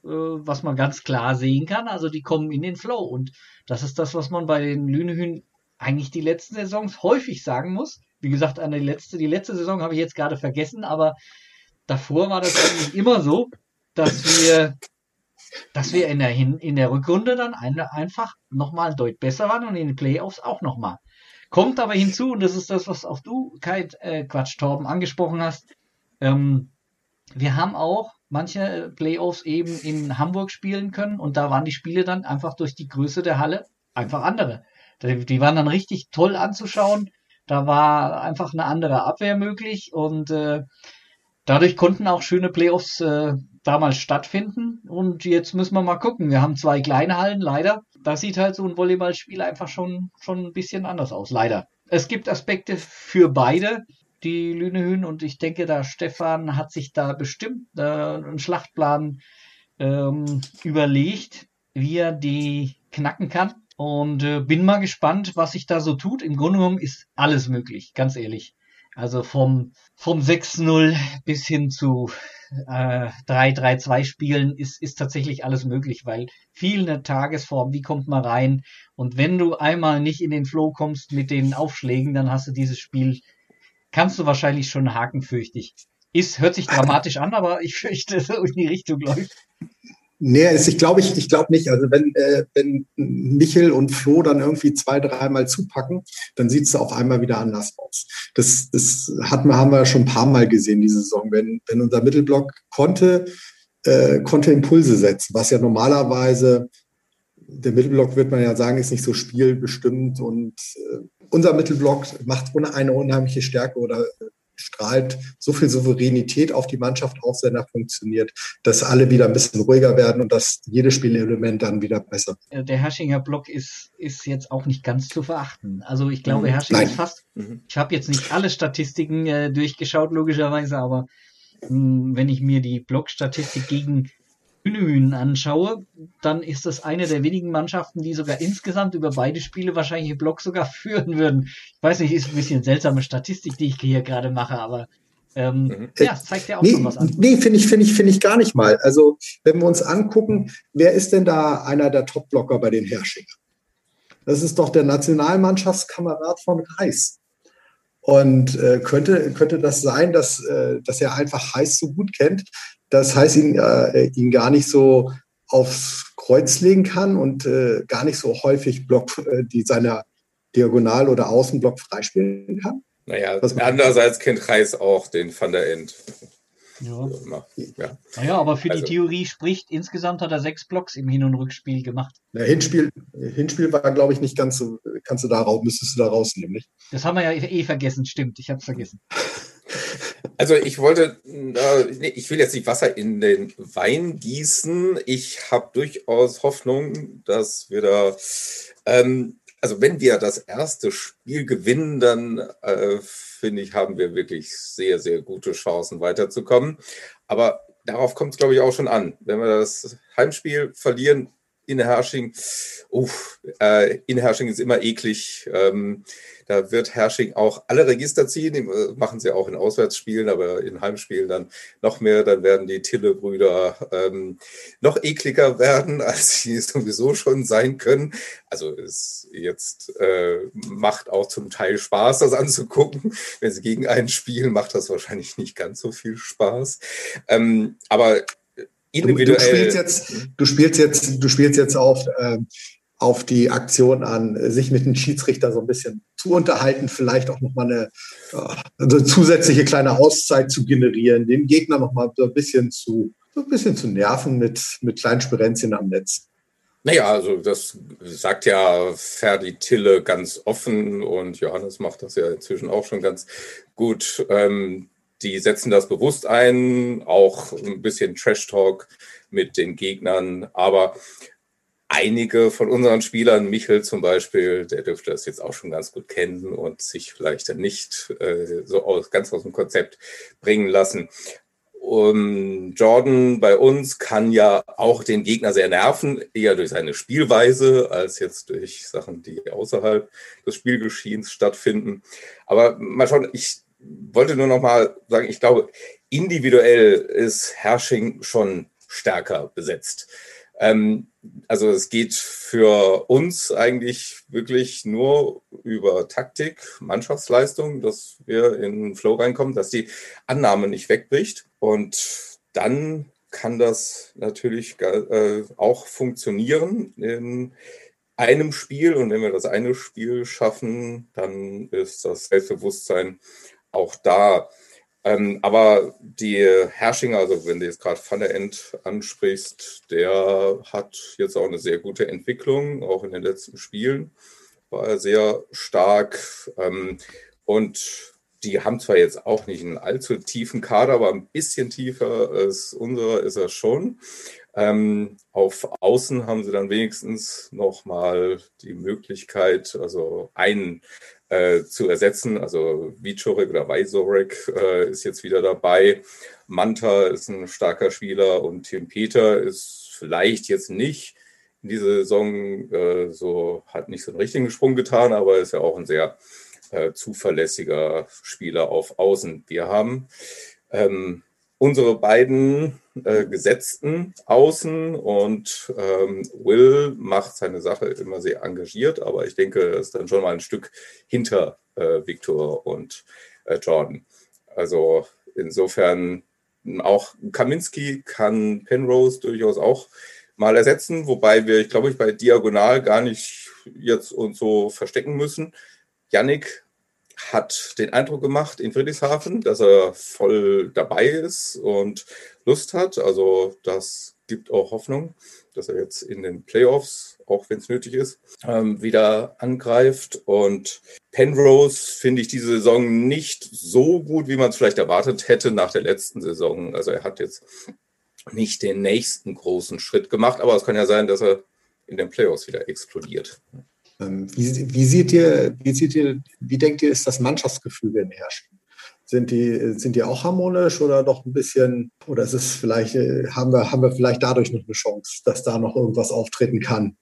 was man ganz klar sehen kann. Also die kommen in den Flow. Und das ist das, was man bei den Lünehühn eigentlich die letzten Saisons häufig sagen muss. Wie gesagt, eine letzte, die letzte Saison habe ich jetzt gerade vergessen, aber davor war das eigentlich immer so, dass wir, dass wir in der, in der Rückrunde dann eine, einfach nochmal deutlich besser waren und in den Playoffs auch nochmal. Kommt aber hinzu, und das ist das, was auch du, Kai, äh, Quatsch, Torben, angesprochen hast, ähm, wir haben auch manche Playoffs eben in Hamburg spielen können und da waren die Spiele dann einfach durch die Größe der Halle einfach andere. Die waren dann richtig toll anzuschauen. Da war einfach eine andere Abwehr möglich und äh, dadurch konnten auch schöne Playoffs äh, damals stattfinden. Und jetzt müssen wir mal gucken. Wir haben zwei kleine Hallen, leider. Da sieht halt so ein Volleyballspiel einfach schon, schon ein bisschen anders aus, leider. Es gibt Aspekte für beide die Lünehühn und ich denke, da Stefan hat sich da bestimmt äh, einen Schlachtplan ähm, überlegt, wie er die knacken kann. Und äh, bin mal gespannt, was sich da so tut. Im Grunde genommen ist alles möglich, ganz ehrlich. Also vom, vom 6-0 bis hin zu äh, 3-3-2 Spielen ist, ist tatsächlich alles möglich, weil viel eine Tagesform, wie kommt man rein? Und wenn du einmal nicht in den Flow kommst mit den Aufschlägen, dann hast du dieses Spiel kannst du wahrscheinlich schon haken, fürchte ich. Ist, hört sich dramatisch an, aber ich fürchte, so in die Richtung läuft. Nee, ich glaube ich, ich glaube nicht. Also wenn, äh, wenn Michel und Flo dann irgendwie zwei, dreimal zupacken, dann sieht es auf einmal wieder anders aus. Das, das hat, haben wir schon ein paar Mal gesehen, diese Saison. Wenn, wenn unser Mittelblock konnte, äh, konnte Impulse setzen, was ja normalerweise, der Mittelblock wird man ja sagen, ist nicht so spielbestimmt und äh, unser Mittelblock macht eine unheimliche Stärke oder strahlt so viel Souveränität auf die Mannschaft aus, wenn er funktioniert, dass alle wieder ein bisschen ruhiger werden und dass jedes Spielelement dann wieder besser. Der Herschinger Block ist, ist jetzt auch nicht ganz zu verachten. Also ich glaube, mhm. Hersching ist fast, mhm. ich habe jetzt nicht alle Statistiken äh, durchgeschaut, logischerweise, aber mh, hm, wenn ich mir die Blockstatistik gegen Hühnen anschaue, dann ist das eine der wenigen Mannschaften, die sogar insgesamt über beide Spiele wahrscheinlich im Block sogar führen würden. Ich weiß nicht, ist ein bisschen seltsame Statistik, die ich hier gerade mache, aber ähm, mhm. ja, es zeigt ja auch nee, schon was an. Nee, finde ich, finde ich, finde ich gar nicht mal. Also, wenn wir uns angucken, wer ist denn da einer der Top-Blocker bei den Herrschingern? Das ist doch der Nationalmannschaftskamerad von Reis. Und äh, könnte, könnte das sein, dass, äh, dass er einfach Heiß so gut kennt, dass Heiß ihn, äh, ihn gar nicht so aufs Kreuz legen kann und äh, gar nicht so häufig Block, äh, die seine Diagonal- oder Außenblock freispielen kann? Naja, andererseits kennt Reis auch den Van der End. Ja. Ja. Naja, aber für also, die Theorie spricht, insgesamt hat er sechs Blocks im Hin- und Rückspiel gemacht. Der Hinspiel, Hinspiel war, glaube ich, nicht ganz so, kannst du da raus, müsstest du da rausnehmen, nicht? Das haben wir ja eh vergessen, stimmt, ich habe es vergessen. Also ich wollte, ich will jetzt nicht Wasser in den Wein gießen. Ich habe durchaus Hoffnung, dass wir da ähm, also wenn wir das erste Spiel gewinnen, dann äh, finde ich, haben wir wirklich sehr, sehr gute Chancen weiterzukommen. Aber darauf kommt es, glaube ich, auch schon an. Wenn wir das Heimspiel verlieren, in Hersching, uff, äh, in Hersching ist immer eklig. Ähm, da wird Hersching auch alle Register ziehen, äh, machen sie auch in Auswärtsspielen, aber in Heimspielen dann noch mehr. Dann werden die Tille-Brüder ähm, noch ekliger werden, als sie sowieso schon sein können. Also es jetzt äh, macht auch zum Teil Spaß, das anzugucken. Wenn sie gegen einen spielen, macht das wahrscheinlich nicht ganz so viel Spaß. Ähm, aber individuell. Du, du, spielst jetzt, du spielst jetzt, du spielst jetzt auf, äh, auf die Aktion an, sich mit dem Schiedsrichter so ein bisschen zu unterhalten, vielleicht auch nochmal eine, äh, eine zusätzliche kleine Auszeit zu generieren, den Gegner nochmal so ein bisschen zu, so ein bisschen zu nerven mit, mit kleinen Spirenzien am Netz. Naja, also das sagt ja Ferdi Tille ganz offen und Johannes macht das ja inzwischen auch schon ganz gut. Ähm, die setzen das bewusst ein, auch ein bisschen Trash-Talk mit den Gegnern, aber einige von unseren Spielern, Michel zum Beispiel, der dürfte das jetzt auch schon ganz gut kennen und sich vielleicht dann nicht äh, so aus, ganz aus dem Konzept bringen lassen. Um, Jordan bei uns kann ja auch den Gegner sehr nerven, eher durch seine Spielweise als jetzt durch Sachen, die außerhalb des Spielgeschehens stattfinden. Aber mal schauen, ich wollte nur noch mal sagen, ich glaube, individuell ist Hersching schon stärker besetzt. Ähm, also es geht für uns eigentlich wirklich nur über Taktik, Mannschaftsleistung, dass wir in den Flow reinkommen, dass die Annahme nicht wegbricht. Und dann kann das natürlich äh, auch funktionieren in einem Spiel. Und wenn wir das eine Spiel schaffen, dann ist das Selbstbewusstsein auch da. Ähm, aber die Herrschinger, also wenn du jetzt gerade Van der End ansprichst, der hat jetzt auch eine sehr gute Entwicklung, auch in den letzten Spielen war er sehr stark. Ähm, und die haben zwar jetzt auch nicht einen allzu tiefen Kader, aber ein bisschen tiefer als unserer ist er schon. Ähm, auf Außen haben sie dann wenigstens nochmal die Möglichkeit, also einen äh, zu ersetzen. Also Vicorek oder Weisorek äh, ist jetzt wieder dabei. Manta ist ein starker Spieler und Tim Peter ist vielleicht jetzt nicht in dieser Saison äh, so, hat nicht so einen richtigen Sprung getan, aber ist ja auch ein sehr äh, zuverlässiger Spieler auf Außen. Wir haben ähm, unsere beiden äh, gesetzten Außen und ähm, Will macht seine Sache immer sehr engagiert, aber ich denke, er ist dann schon mal ein Stück hinter äh, Victor und äh, Jordan. Also insofern auch Kaminski kann Penrose durchaus auch mal ersetzen, wobei wir, ich glaube, ich bei Diagonal gar nicht jetzt uns so verstecken müssen. Yannick hat den Eindruck gemacht in Friedrichshafen, dass er voll dabei ist und Lust hat. Also das gibt auch Hoffnung, dass er jetzt in den Playoffs, auch wenn es nötig ist, ähm, wieder angreift. Und Penrose finde ich diese Saison nicht so gut, wie man es vielleicht erwartet hätte nach der letzten Saison. Also er hat jetzt nicht den nächsten großen Schritt gemacht, aber es kann ja sein, dass er in den Playoffs wieder explodiert. Ähm, wie, wie, seht ihr, wie seht ihr, wie denkt ihr, ist das Mannschaftsgefüge in Herrschen? Sind die, sind die auch harmonisch oder doch ein bisschen, oder ist es vielleicht, äh, haben wir, haben wir vielleicht dadurch noch eine Chance, dass da noch irgendwas auftreten kann?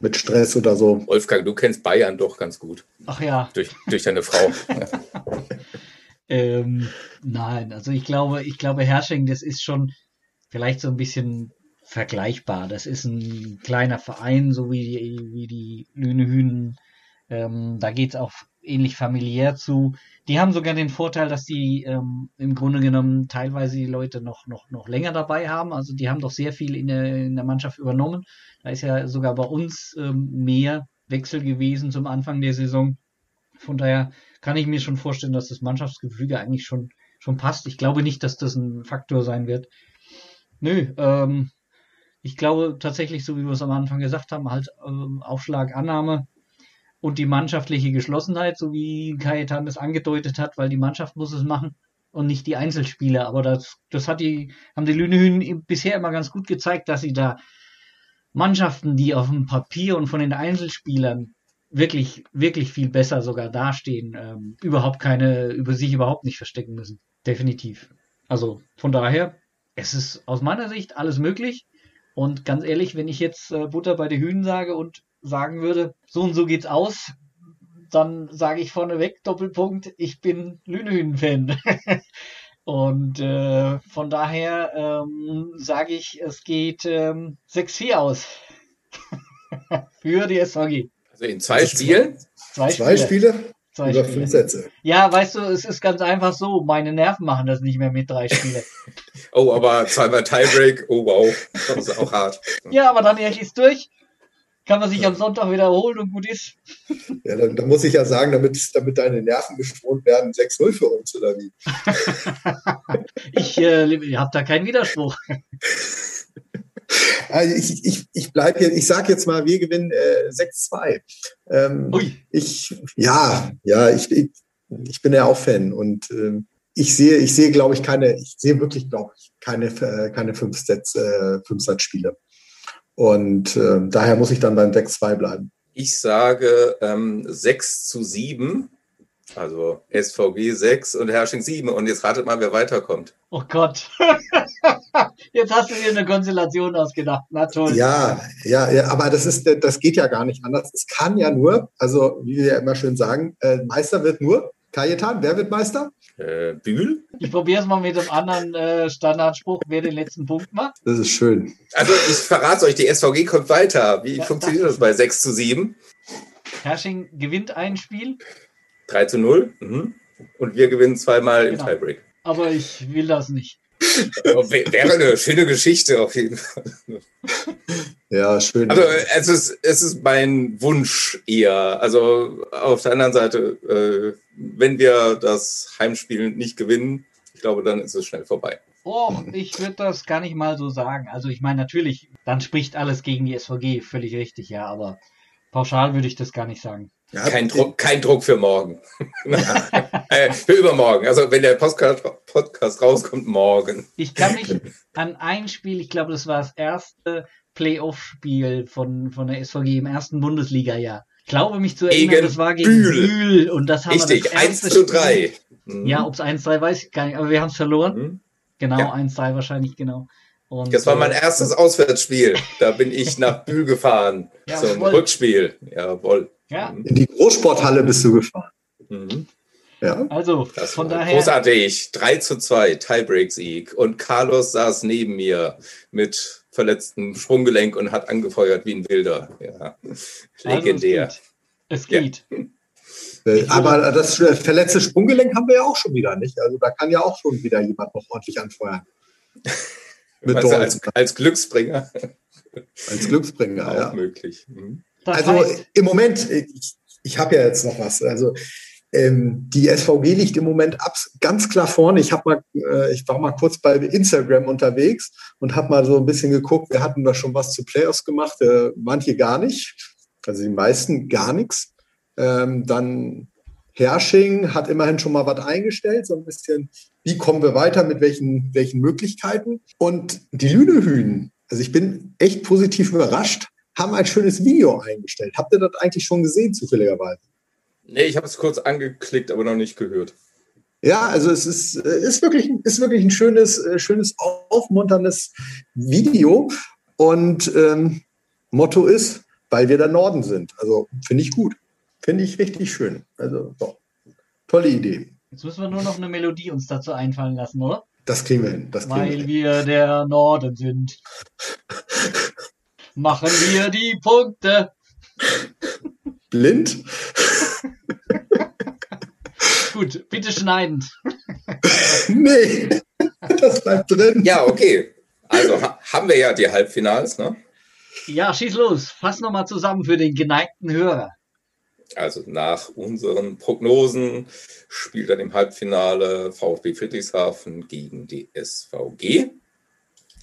Mit Stress oder so. Wolfgang, du kennst Bayern doch ganz gut. Ach ja. Durch, durch deine Frau. ähm, nein, also ich glaube, ich glaube, Herrsching, das ist schon vielleicht so ein bisschen vergleichbar. Das ist ein kleiner Verein, so wie die, wie die Lünehühnen. Ähm, da geht es auch ähnlich familiär zu. Die haben sogar den Vorteil, dass die ähm, im Grunde genommen teilweise die Leute noch, noch, noch länger dabei haben. Also die haben doch sehr viel in der, in der Mannschaft übernommen. Da ist ja sogar bei uns ähm, mehr Wechsel gewesen zum Anfang der Saison. Von daher kann ich mir schon vorstellen, dass das Mannschaftsgefüge eigentlich schon, schon passt. Ich glaube nicht, dass das ein Faktor sein wird. Nö, ähm, ich glaube tatsächlich, so wie wir es am Anfang gesagt haben, halt ähm, Aufschlag, Annahme und die mannschaftliche Geschlossenheit, so wie Kajetan das angedeutet hat, weil die Mannschaft muss es machen und nicht die Einzelspieler. Aber das, das hat die, haben die Lünehühn bisher immer ganz gut gezeigt, dass sie da Mannschaften, die auf dem Papier und von den Einzelspielern wirklich, wirklich viel besser sogar dastehen, ähm, überhaupt keine, über sich überhaupt nicht verstecken müssen. Definitiv. Also von daher, es ist aus meiner Sicht alles möglich. Und ganz ehrlich, wenn ich jetzt äh, Butter bei den Hühnen sage und sagen würde, so und so geht's aus, dann sage ich vorneweg, Doppelpunkt, ich bin Lünehühn-Fan. und äh, von daher ähm, sage ich, es geht ähm, 6-4 aus. Für die SVG. Also in zwei also Spielen? Zwei, zwei Spiele. Spiele? Zwei über Spiele. fünf Sätze. Ja, weißt du, es ist ganz einfach so. Meine Nerven machen das nicht mehr mit drei Spiele. oh, aber zweimal Tiebreak, oh wow, das ist auch hart. ja, aber dann ist durch. Kann man sich am Sonntag wiederholen und gut ist. Ja, dann, dann muss ich ja sagen, damit, damit deine Nerven geschont werden, 6-0 für uns, oder wie? ich äh, habe da keinen Widerspruch. Also ich, ich, ich bleibe hier, ich sage jetzt mal, wir gewinnen äh, 6-2. Ähm, ich, ja, ja, ich, ich, ich, bin ja auch Fan und äh, ich sehe, ich sehe, glaube ich, keine, ich sehe wirklich, glaube ich, keine, äh, keine fünf Sets, äh, fünf Satzspiele. Und äh, daher muss ich dann beim 6-2 bleiben. Ich sage ähm, 6 zu 7 also SVG 6 und Herrsching 7. Und jetzt ratet mal, wer weiterkommt. Oh Gott. jetzt hast du dir eine Konstellation ausgedacht. Na toll. Ja, ja, ja, aber das ist, das geht ja gar nicht anders. Es kann ja nur, also wie wir ja immer schön sagen, äh, Meister wird nur Kajetan, wer wird Meister? Äh, Bühl. Ich probiere es mal mit dem anderen äh, Standardspruch, wer den letzten Punkt macht. Das ist schön. Also ich verrate euch, die SVG kommt weiter. Wie ja, funktioniert das, das bei 6 zu 7? Herrsching gewinnt ein Spiel. 3 zu 0. Mhm. Und wir gewinnen zweimal genau. im Tiebreak. Aber ich will das nicht. Wäre eine schöne Geschichte auf jeden Fall. Ja, schön. Also es ist, es ist mein Wunsch eher. Also auf der anderen Seite, äh, wenn wir das Heimspiel nicht gewinnen, ich glaube, dann ist es schnell vorbei. Oh, ich würde das gar nicht mal so sagen. Also ich meine, natürlich, dann spricht alles gegen die SVG, völlig richtig, ja, aber pauschal würde ich das gar nicht sagen. Ja, kein, Druck, kein Druck für morgen. äh, für übermorgen. Also wenn der Podcast, Podcast rauskommt, morgen. Ich kann mich an ein Spiel, ich glaube, das war das erste Playoff-Spiel von, von der SVG im ersten Bundesliga-Jahr. Ich glaube mich zu erinnern, gegen das war gegen Bühl. Bühl. Und das haben Richtig, wir das 1 zu 3. Mhm. Ja, ob es 1-3 weiß ich gar nicht, aber wir haben es verloren. Mhm. Genau, ja. 1-3 wahrscheinlich, genau. Und, das war mein äh, erstes Auswärtsspiel. Da bin ich nach Bühl gefahren ja, zum voll. Rückspiel. Jawohl. Ja. In die Großsporthalle bist du gefahren. Mhm. Ja. Also, das von daher. Großartig. 3 zu 2, Tiebreak-Sieg. Und Carlos saß neben mir mit verletztem Sprunggelenk und hat angefeuert wie ein Wilder. Ja. Legendär. Also es geht. Es geht. Ja. Aber das verletzte Sprunggelenk haben wir ja auch schon wieder, nicht? Also da kann ja auch schon wieder jemand noch ordentlich anfeuern. Mit als, als Glücksbringer. Als Glücksbringer, auch ja. möglich. Mhm. Also heißt, im Moment, ich, ich habe ja jetzt noch was. Also ähm, die SVG liegt im Moment ab, ganz klar vorne. Ich habe mal, äh, ich war mal kurz bei Instagram unterwegs und habe mal so ein bisschen geguckt. Wir hatten da schon was zu Playoffs gemacht, äh, manche gar nicht, also die meisten gar nichts. Ähm, dann Hersching hat immerhin schon mal was eingestellt, so ein bisschen, wie kommen wir weiter, mit welchen, welchen Möglichkeiten. Und die Lünehühn, also ich bin echt positiv überrascht, haben ein schönes Video eingestellt. Habt ihr das eigentlich schon gesehen, zufälligerweise? Nee, ich habe es kurz angeklickt, aber noch nicht gehört. Ja, also es ist, ist, wirklich, ist wirklich ein schönes, äh, schönes, aufmunterndes Video. Und ähm, Motto ist, weil wir der Norden sind. Also finde ich gut. Finde ich richtig schön. Also so. tolle Idee. Jetzt müssen wir nur noch eine Melodie uns dazu einfallen lassen, oder? Das kriegen wir hin. Das Weil wir, wir der Norden sind. Machen wir die Punkte. Blind? Gut, bitte schneiden. nee, das bleibt drin. Ja, okay. Also ha haben wir ja die Halbfinals, ne? Ja, schieß los. Fass nochmal zusammen für den geneigten Hörer. Also nach unseren Prognosen spielt dann im Halbfinale VfB Friedrichshafen gegen die SVG.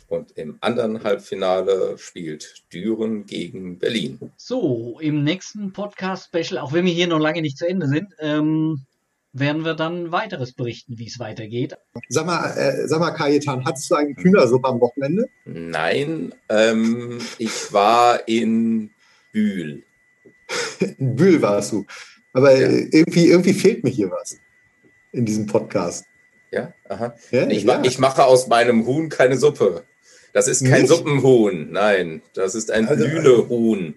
Und im anderen Halbfinale spielt Düren gegen Berlin. So, im nächsten Podcast-Special, auch wenn wir hier noch lange nicht zu Ende sind, ähm, werden wir dann weiteres berichten, wie es weitergeht. Sag mal, äh, sag mal, Kajetan, hattest du eigentlich Hühnersuppe am Wochenende? Nein, ähm, ich war in Bühl. in Bühl warst du. Aber Ja. äh, irgendwie, irgendwie fehlt mir hier was in diesem Podcast. Ja, aha. Ja, Ich, ja. ich mache aus meinem Huhn keine Suppe. Das ist kein Nicht? Suppenhuhn, nein, das ist ein Also, Lünehuhn.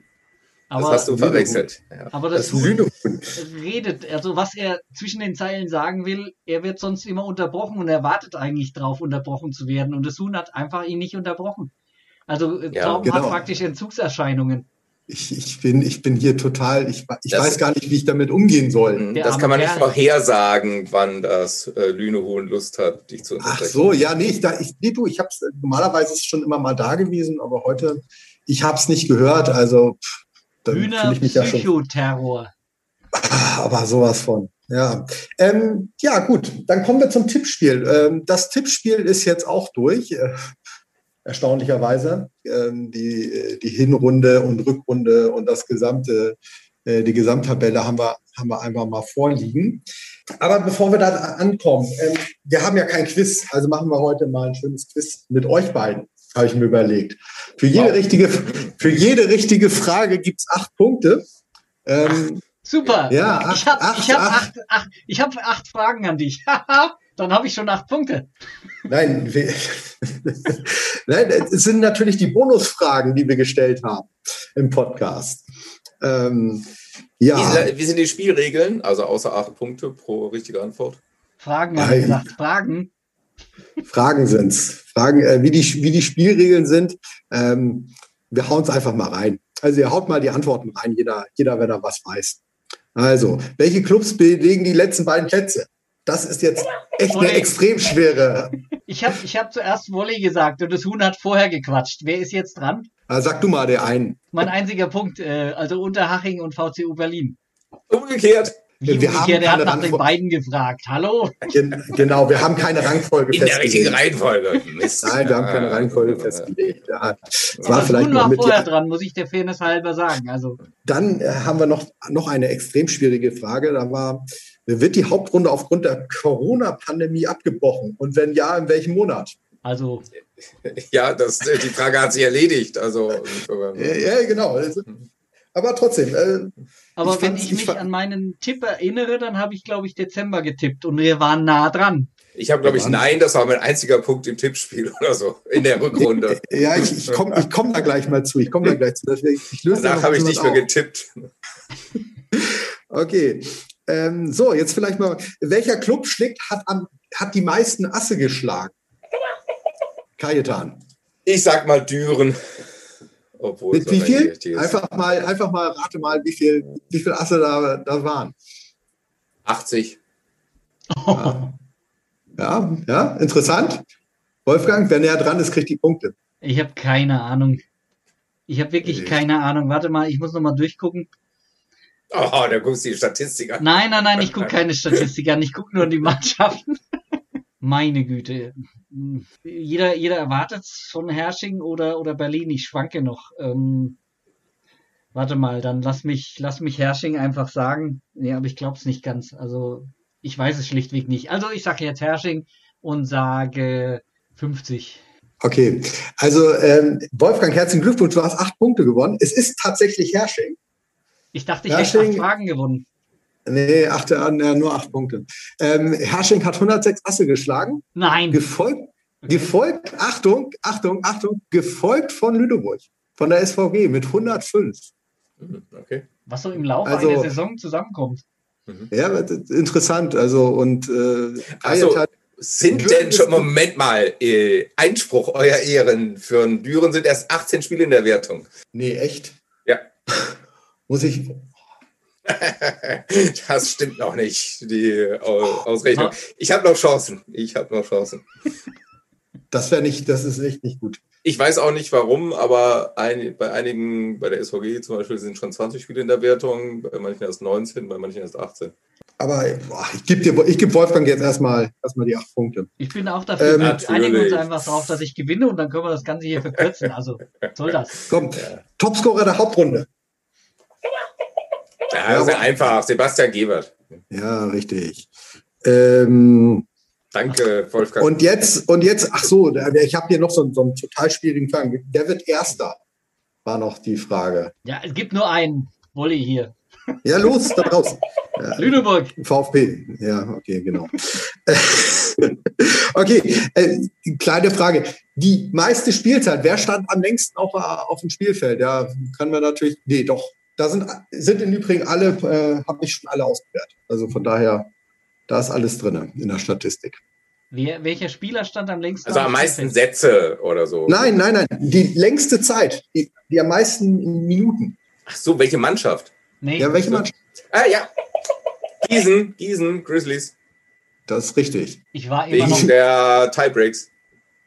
Das Aber, hast du verwechselt. Ja. aber das das, Lünehuhn. redet, also was er zwischen den Zeilen sagen will, er wird sonst immer unterbrochen und er wartet eigentlich drauf, unterbrochen zu werden. Und das Huhn hat einfach ihn nicht unterbrochen. Also äh, Ja, Traum hat genau. praktisch Entzugserscheinungen. Ich, ich, bin, ich bin hier total, ich, ich Das- weiß gar nicht, wie ich damit umgehen soll. Der Das kann man nicht vorhersagen, wann das äh, Lünehuhn Lust hat, dich zu Ach unterbrechen. so, ja, nee, ich, da, ich, nee du, ich habe es normalerweise ist es schon immer mal da gewesen, aber heute, ich habe es nicht gehört, also pff, dann fühle ich mich ja schon. Ah, aber sowas von. Ja, ähm, ja gut, dann kommen wir zum Tippspiel. Ähm, das Tippspiel ist jetzt auch durch, äh, erstaunlicherweise. Ähm, die, die Hinrunde und Rückrunde und das gesamte, äh, die Gesamttabelle haben wir, haben wir einfach mal vorliegen. Aber bevor wir da ankommen, ähm, wir haben ja kein Quiz, also machen wir heute mal ein schönes Quiz mit euch beiden, habe ich mir überlegt. Für jede, Wow. richtige, für jede richtige Frage gibt es acht Punkte. Ähm, Super. Ja, acht, ich habe acht, acht. acht, acht, ich hab acht Fragen an dich. Dann habe ich schon acht Punkte. Nein, wir, Nein, es sind natürlich die Bonusfragen, die wir gestellt haben im Podcast. Ähm, ja, Wie, wie sind die Spielregeln? Also außer acht Punkte pro richtige Antwort. Fragen, habe ich gesagt. Fragen. Fragen sind's. Fragen, äh, wie, die, wie die Spielregeln sind. Ähm, wir hauen es einfach mal rein. Also ihr haut mal die Antworten rein, jeder, jeder, wenn er was weiß. Also, welche Clubs belegen die letzten beiden Plätze? Das ist jetzt echt eine Volley. extrem schwere. Ich habe ich hab zuerst Volley gesagt und das Huhn hat vorher gequatscht. Wer ist jetzt dran? Äh, sag du mal der einen. Mein einziger Punkt, äh, also Unterhaching und VCU Berlin. Umgekehrt. Wie Wir haben umgekehrt, er hat keine nach den Rangfol- beiden gefragt. Hallo? Gen genau, wir haben keine Rangfolge In der richtigen festgelegt. Reihenfolge. Mist. Nein, wir haben keine Ah, Reihenfolge ja. festgelegt. Ja, Aber war das vielleicht Huhn noch war mit vorher dran, muss ich der Fairness halber sagen. Also Dann äh, haben wir noch, noch eine extrem schwierige Frage. Da war, wird die Hauptrunde aufgrund der Corona-Pandemie abgebrochen? Und wenn ja, in welchem Monat? Also, Ja, das, äh, die Frage hat sich erledigt. Also, Ja, genau. Also, Aber trotzdem, äh, aber Ich wenn ich ich mich an meinen Tipp erinnere, dann habe ich, glaube ich, Dezember getippt und wir waren nah dran. ich habe, glaube ich, nein, das war mein einziger Punkt im Tippspiel oder so in der Rückrunde. ja, ich, ich komme ich komm da gleich mal zu. Ich komme da gleich zu. Deswegen, ich löse da Danach habe ich nicht mehr auf. getippt. Okay. Ähm, so, jetzt vielleicht mal. Welcher Club schlägt, hat, am, hat die meisten Asse geschlagen? Kajetan. Ich sag mal Düren. Obwohl Mit es wie viel? Einfach mal, einfach mal, rate mal, wie viel, wie viel Asse da, da waren. 80. Ja, ja, interessant. Wolfgang, wer näher dran ist, kriegt die Punkte. Ich habe keine Ahnung. Ich habe wirklich Ich- keine Ahnung. Warte mal, ich muss noch mal durchgucken. Oh, da guckst du die Statistik an. Nein, nein, nein, ich gucke keine Statistik an. Ich gucke nur die Mannschaften. Meine Güte. Jeder, jeder erwartet von Hersching oder, oder Berlin. Ich schwanke noch. Ähm, warte mal, dann lass mich, lass mich Hersching einfach sagen. Nee, aber ich glaube es nicht ganz. Also, ich weiß es schlichtweg nicht. Also, ich sage jetzt Hersching und sage 50. Okay, also ähm, Wolfgang, herzlichen Glückwunsch, du hast acht Punkte gewonnen. Es ist tatsächlich Hersching. Ich dachte, ich hätte Hersching- acht Fragen gewonnen. Nee, acht, äh, nur acht Punkte. Ähm, Hersching hat 106 Asse geschlagen, Nein. gefolgt, gefolgt, Achtung, Achtung, Achtung, gefolgt von Lüneburg, von der SVG mit 105. Hm, Okay. Was so im Laufe Also- einer Saison zusammenkommt. Ja, das ist interessant. Also und äh, Ach so. Hayat hat, Sind denn schon, Moment mal, äh, Einspruch, euer Ehren, für einen Düren sind erst 18 Spiele in der Wertung. nee, echt? Ja. Muss ich. das stimmt noch nicht, die Ausrechnung. Ich habe noch Chancen. Ich habe noch Chancen. Das wäre nicht, das ist echt nicht gut. Ich weiß auch nicht warum, aber ein, bei einigen, bei der SVG zum Beispiel, sind schon 20 Spiele in der Wertung, bei manchen erst 19, bei manchen erst 18. Aber boah, ich gebe geb Wolfgang jetzt erstmal, erstmal die acht Punkte. Ich bin auch dafür, ähm, wir einigen uns einfach darauf, dass ich gewinne und dann können wir das Ganze hier verkürzen. Also soll das. Kommt, ja. Topscorer der Hauptrunde. Ja, sehr einfach. Sebastian Gebert. Ja, richtig. Ähm, Danke, Wolfgang. Und jetzt, und jetzt, ach so, ich habe hier noch so, so einen total schwierigen Fragen. Wer wird Erster? War noch die Frage. Ja, es gibt nur einen Wolli hier. Ja, los, da draußen. Ja, Lüneburg. VfB. Ja, okay, genau. okay, äh, kleine Frage. Die meiste Spielzeit, wer stand am längsten auf, auf dem Spielfeld? Ja, können wir natürlich, nee, doch. Da sind, sind im Übrigen alle, äh, habe ich schon alle ausgewertet. Also von daher da ist alles drin in der Statistik. Wer, welcher Spieler stand am längsten? Also am meisten Sätze oder so. Nein, nein, nein. Die längste Zeit, die, die am meisten Minuten. Ach so, welche Mannschaft? Nee. Ja, welche Mannschaft? Ah ja. Gießen, Gießen, Grizzlies. Das ist richtig. Ich war immer Wegen noch der Tiebreaks.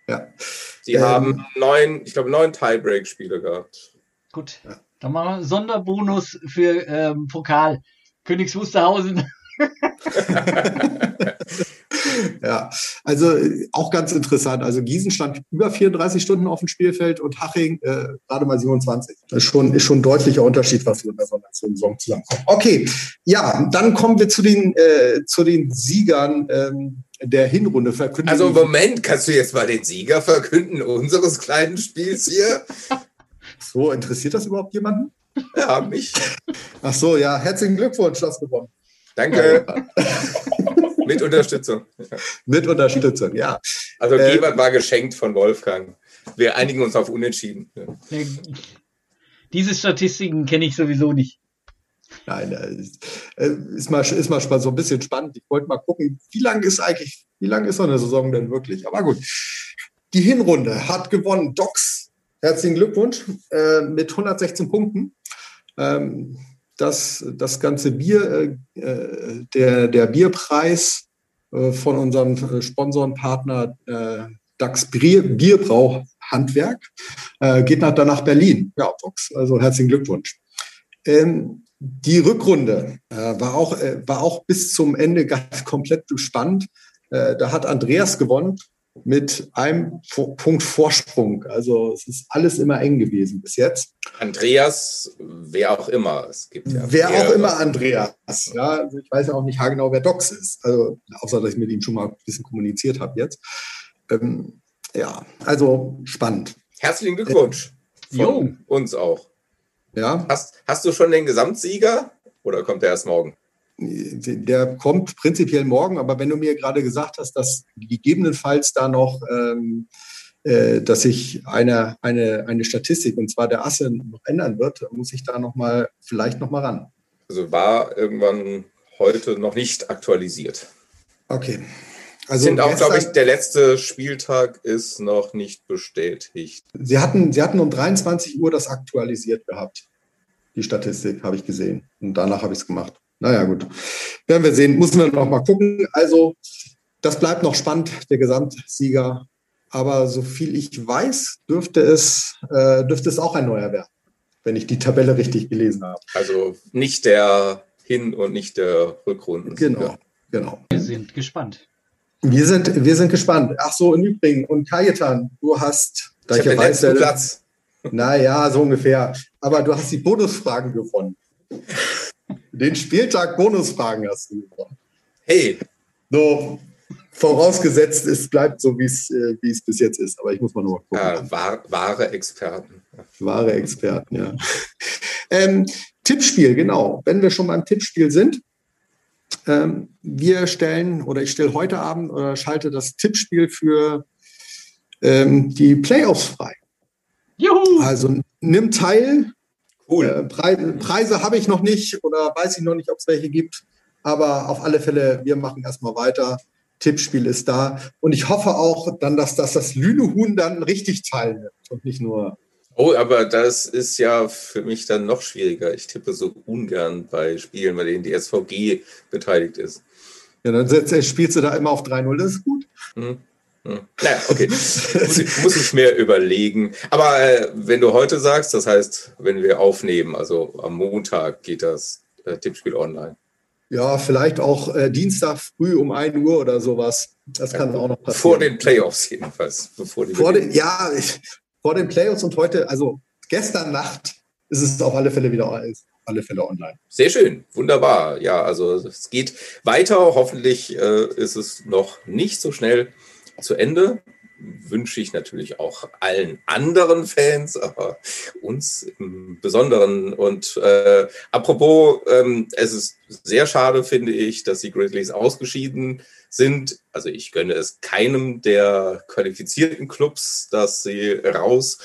Ja. Sie ähm, haben neun, ich glaube, neun Tiebreak-Spiele gehabt. Gut. Ja. Dann machen wir Sonderbonus für ähm, Pokal. Königs Wusterhausen. ja, also auch ganz interessant. Also Gießen stand über 34 Stunden auf dem Spielfeld und Haching äh, gerade mal 27. Das ist schon, ist schon ein deutlicher Unterschied, was wir in der Saison zusammenkommen. Okay, ja, dann kommen wir zu den, äh, zu den Siegern ähm, der Hinrunde. Verkünden also Moment, kannst du jetzt mal den Sieger verkünden unseres kleinen Spiels hier? So, interessiert das überhaupt jemanden? Ja, mich. Ach so, ja, herzlichen Glückwunsch, das gewonnen. Danke. Mit Unterstützung. Mit Unterstützung, ja. Also äh, Gebert war geschenkt von Wolfgang. Wir einigen uns auf Unentschieden. Diese Statistiken kenne ich sowieso nicht. Nein, ist, äh, ist, mal, ist mal so ein bisschen spannend. Ich wollte mal gucken, wie lang ist eigentlich, wie lang ist so eine Saison denn wirklich? Aber gut. Die Hinrunde hat gewonnen. Docs, herzlichen Glückwunsch äh, mit 116 Punkten. Ähm, dass das ganze Bier, äh, äh, der, der Bierpreis äh, von unserem äh, Sponsorenpartner äh, DAX Bier, Bierbrauhandwerk äh, geht nach, dann nach Berlin. Ja, also herzlichen Glückwunsch. Ähm, die Rückrunde war, auch, war auch bis zum Ende ganz komplett spannend. Da hat Andreas gewonnen mit einem Punkt Vorsprung. Also es ist alles immer eng gewesen bis jetzt. Andreas, wer auch immer. Es gibt ja wer auch immer Andreas. Ja, also ich weiß ja auch nicht genau, wer Docs ist. Also außer dass ich mit ihm schon mal ein bisschen kommuniziert habe jetzt. Ähm, ja, also spannend. Herzlichen Glückwunsch. Äh, von uns auch. Ja. Hast, hast du schon den Gesamtsieger oder kommt er erst morgen? Der kommt prinzipiell morgen, aber wenn du mir gerade gesagt hast, dass gegebenenfalls da noch, ähm, äh, dass sich eine, eine, eine Statistik, und zwar der Asse, noch ändern wird, muss ich da noch mal, vielleicht noch mal ran. Also war irgendwann heute noch nicht aktualisiert. Okay. Also sind auch, glaube ich, der letzte Spieltag ist noch nicht bestätigt. Sie hatten, Sie hatten um 23 Uhr das aktualisiert gehabt. Die Statistik habe ich gesehen. Und danach habe ich es gemacht. Naja, gut. Werden wir sehen. Müssen wir noch mal gucken. Also, das bleibt noch spannend, der Gesamtsieger. Aber so viel ich weiß, dürfte es, äh, dürfte es auch ein neuer werden, wenn ich die Tabelle richtig gelesen habe. Also nicht der Hin- und nicht der Rückrunden. Genau, genau. Wir sind gespannt. Wir sind, wir sind gespannt. Ach so, im Übrigen, und Kajetan, du hast, da ich, ich weiß, den Platz. Naja, so ungefähr. Aber du hast die Bonusfragen gewonnen. Den Spieltag Bonusfragen hast du gewonnen. Hey. So, vorausgesetzt, es bleibt so, wie es, äh, wie es bis jetzt ist. Aber ich muss mal noch mal gucken. Ja, wahr, wahre Experten. Wahre Experten, ja. ähm, Tippspiel, genau. Wenn wir schon beim Tippspiel sind, ähm, wir stellen oder ich stelle heute Abend oder schalte das Tippspiel für ähm, die Playoffs frei. Juhu! Also nimm teil, Cool. Äh, Preise, Preise habe ich noch nicht oder weiß ich noch nicht, ob es welche gibt. Aber auf alle Fälle, wir machen erstmal weiter. Tippspiel ist da. Und ich hoffe auch dann, dass, dass das Lünehuhn dann richtig teilnimmt und nicht nur Oh, aber das ist ja für mich dann noch schwieriger. Ich tippe so ungern bei Spielen, bei denen die SVG beteiligt ist. Ja, dann spielst du da immer auf 3-0, das ist gut. Hm. Hm. Naja, okay. muss, ich, muss ich mehr überlegen. Aber äh, wenn du heute sagst, das heißt, wenn wir aufnehmen, also am Montag geht das äh, Tippspiel online. Ja, vielleicht auch äh, Dienstag früh um 1 Uhr oder sowas. Das kann ja, auch noch passieren. Vor den Playoffs jedenfalls. Bevor die vor den, ja, ich, vor den Playoffs und heute, also gestern Nacht ist es auf alle Fälle wieder auf alle Fälle online. Sehr schön, wunderbar. Ja, also es geht weiter. Hoffentlich äh, ist es noch nicht so schnell zu Ende. Wünsche ich natürlich auch allen anderen Fans, aber uns im Besonderen. Und äh, apropos, ähm, es ist sehr schade, finde ich, dass die Grizzlies ausgeschieden sind. Also ich gönne es keinem der qualifizierten Clubs, dass sie rausfliegen.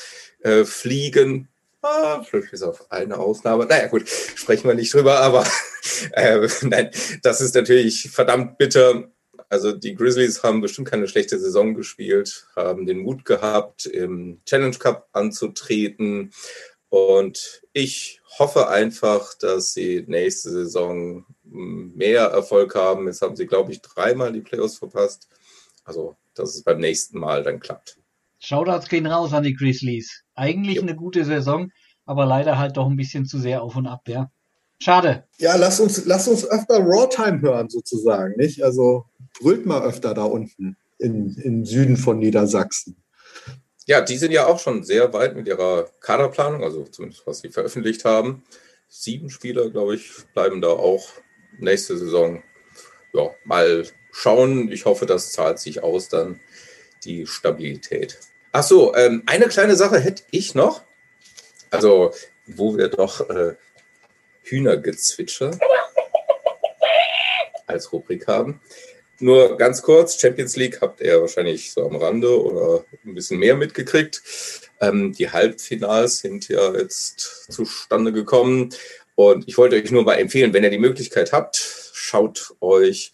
Äh, Ah, bis auf eine Ausnahme. Naja, gut, sprechen wir nicht drüber, aber äh, nein, das ist natürlich verdammt bitter. Also die Grizzlies haben bestimmt keine schlechte Saison gespielt, haben den Mut gehabt, im Challenge Cup anzutreten. Und ich hoffe einfach, dass sie nächste Saison mehr Erfolg haben. Jetzt haben sie, glaube ich, dreimal die Playoffs verpasst. Also, dass es beim nächsten Mal dann klappt. Shoutouts gehen raus an die Grizzlies. Eigentlich jo. eine gute Saison, aber leider halt doch ein bisschen zu sehr auf und ab, ja. Schade. Ja, lass uns, lass uns öfter Raw Time hören, sozusagen, nicht? Also brüllt mal öfter da unten in, im Süden von Niedersachsen. Ja, die sind ja auch schon sehr weit mit ihrer Kaderplanung, also zumindest was sie veröffentlicht haben. Sieben Spieler, glaube ich, bleiben da auch nächste Saison. Ja, mal schauen. Ich hoffe, das zahlt sich aus dann, die Stabilität. Ach so, ähm, eine kleine Sache hätte ich noch. Also, wo wir doch äh, Hühnergezwitscher als Rubrik haben. Nur ganz kurz, Champions League habt ihr wahrscheinlich so am Rande oder ein bisschen mehr mitgekriegt. Ähm, die Halbfinals sind ja jetzt zustande gekommen. Und ich wollte euch nur mal empfehlen, wenn ihr die Möglichkeit habt, schaut euch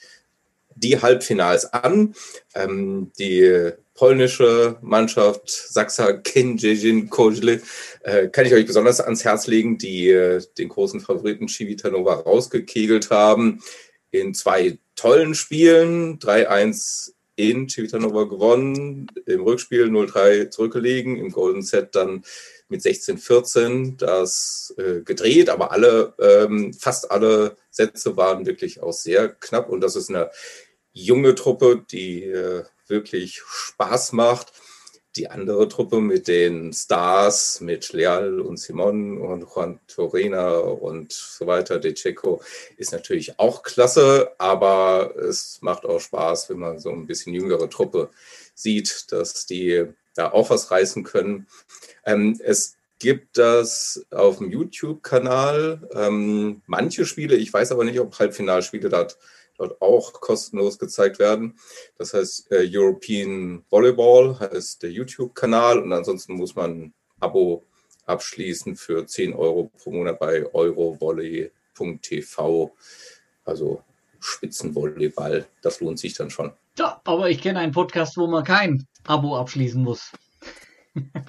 die Halbfinals an. Ähm, die polnische Mannschaft Saksa Kędzierzyn Koźle äh, kann ich euch besonders ans Herz legen, die äh, den großen Favoriten Civitanova rausgekegelt haben in zwei tollen Spielen. 3-1 in Civitanova gewonnen, im Rückspiel 0-3 zurückgelegen, im Golden Set dann mit 16-14 das äh, gedreht, aber alle, ähm, fast alle Sätze waren wirklich auch sehr knapp und das ist eine junge Truppe, die äh, wirklich Spaß macht. Die andere Truppe mit den Stars, mit Leal und Simon und Juan Torina und so weiter, De Checo, ist natürlich auch klasse, aber es macht auch Spaß, wenn man so ein bisschen jüngere Truppe sieht, dass die da auch was reißen können. Ähm, es gibt das auf dem YouTube-Kanal. Ähm, manche Spiele, ich weiß aber nicht, ob Halbfinalspiele dort dort auch kostenlos gezeigt werden. Das heißt, äh, European Volleyball heißt der YouTube-Kanal und ansonsten muss man ein Abo abschließen für 10 Euro pro Monat bei eurovolley.tv. Also Spitzenvolleyball, das lohnt sich dann schon. Ja, aber ich kenne einen Podcast, wo man kein Abo abschließen muss.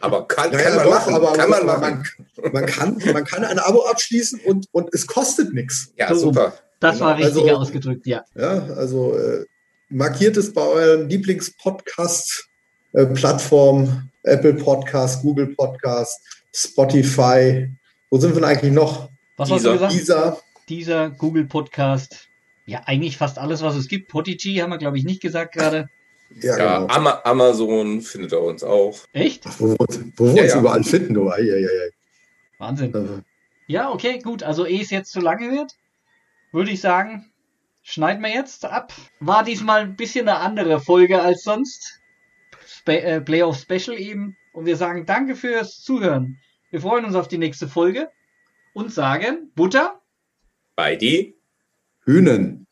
Aber kann, ja, kann man doch, machen. Aber, kann man, machen. Man, man, kann, man kann ein Abo abschließen und, und es kostet nichts. Ja, so, super. Das genau. war richtig also, ausgedrückt, ja. Ja, also äh, markiert es bei euren Lieblingspodcast-Plattformen, äh, Apple Podcast, Google Podcast, Spotify. Wo sind wir denn eigentlich noch? Was hast du gesagt? Dieser. Dieser Google Podcast. Ja, eigentlich fast alles, was es gibt. Podigy haben wir, glaube ich, nicht gesagt gerade. Ja, ja genau. Amazon findet er uns auch. Echt? Ach, wo, wo wir ja, uns ja. überall finden, du. Ei, ei, ei. Wahnsinn. Also. Ja, okay, gut. Also ehe es jetzt zu lange wird, würde ich sagen, schneiden wir jetzt ab. War diesmal ein bisschen eine andere Folge als sonst. Spe äh, Playoff Special eben. Und wir sagen danke fürs Zuhören. Wir freuen uns auf die nächste Folge und sagen Butter bei die Hühnen.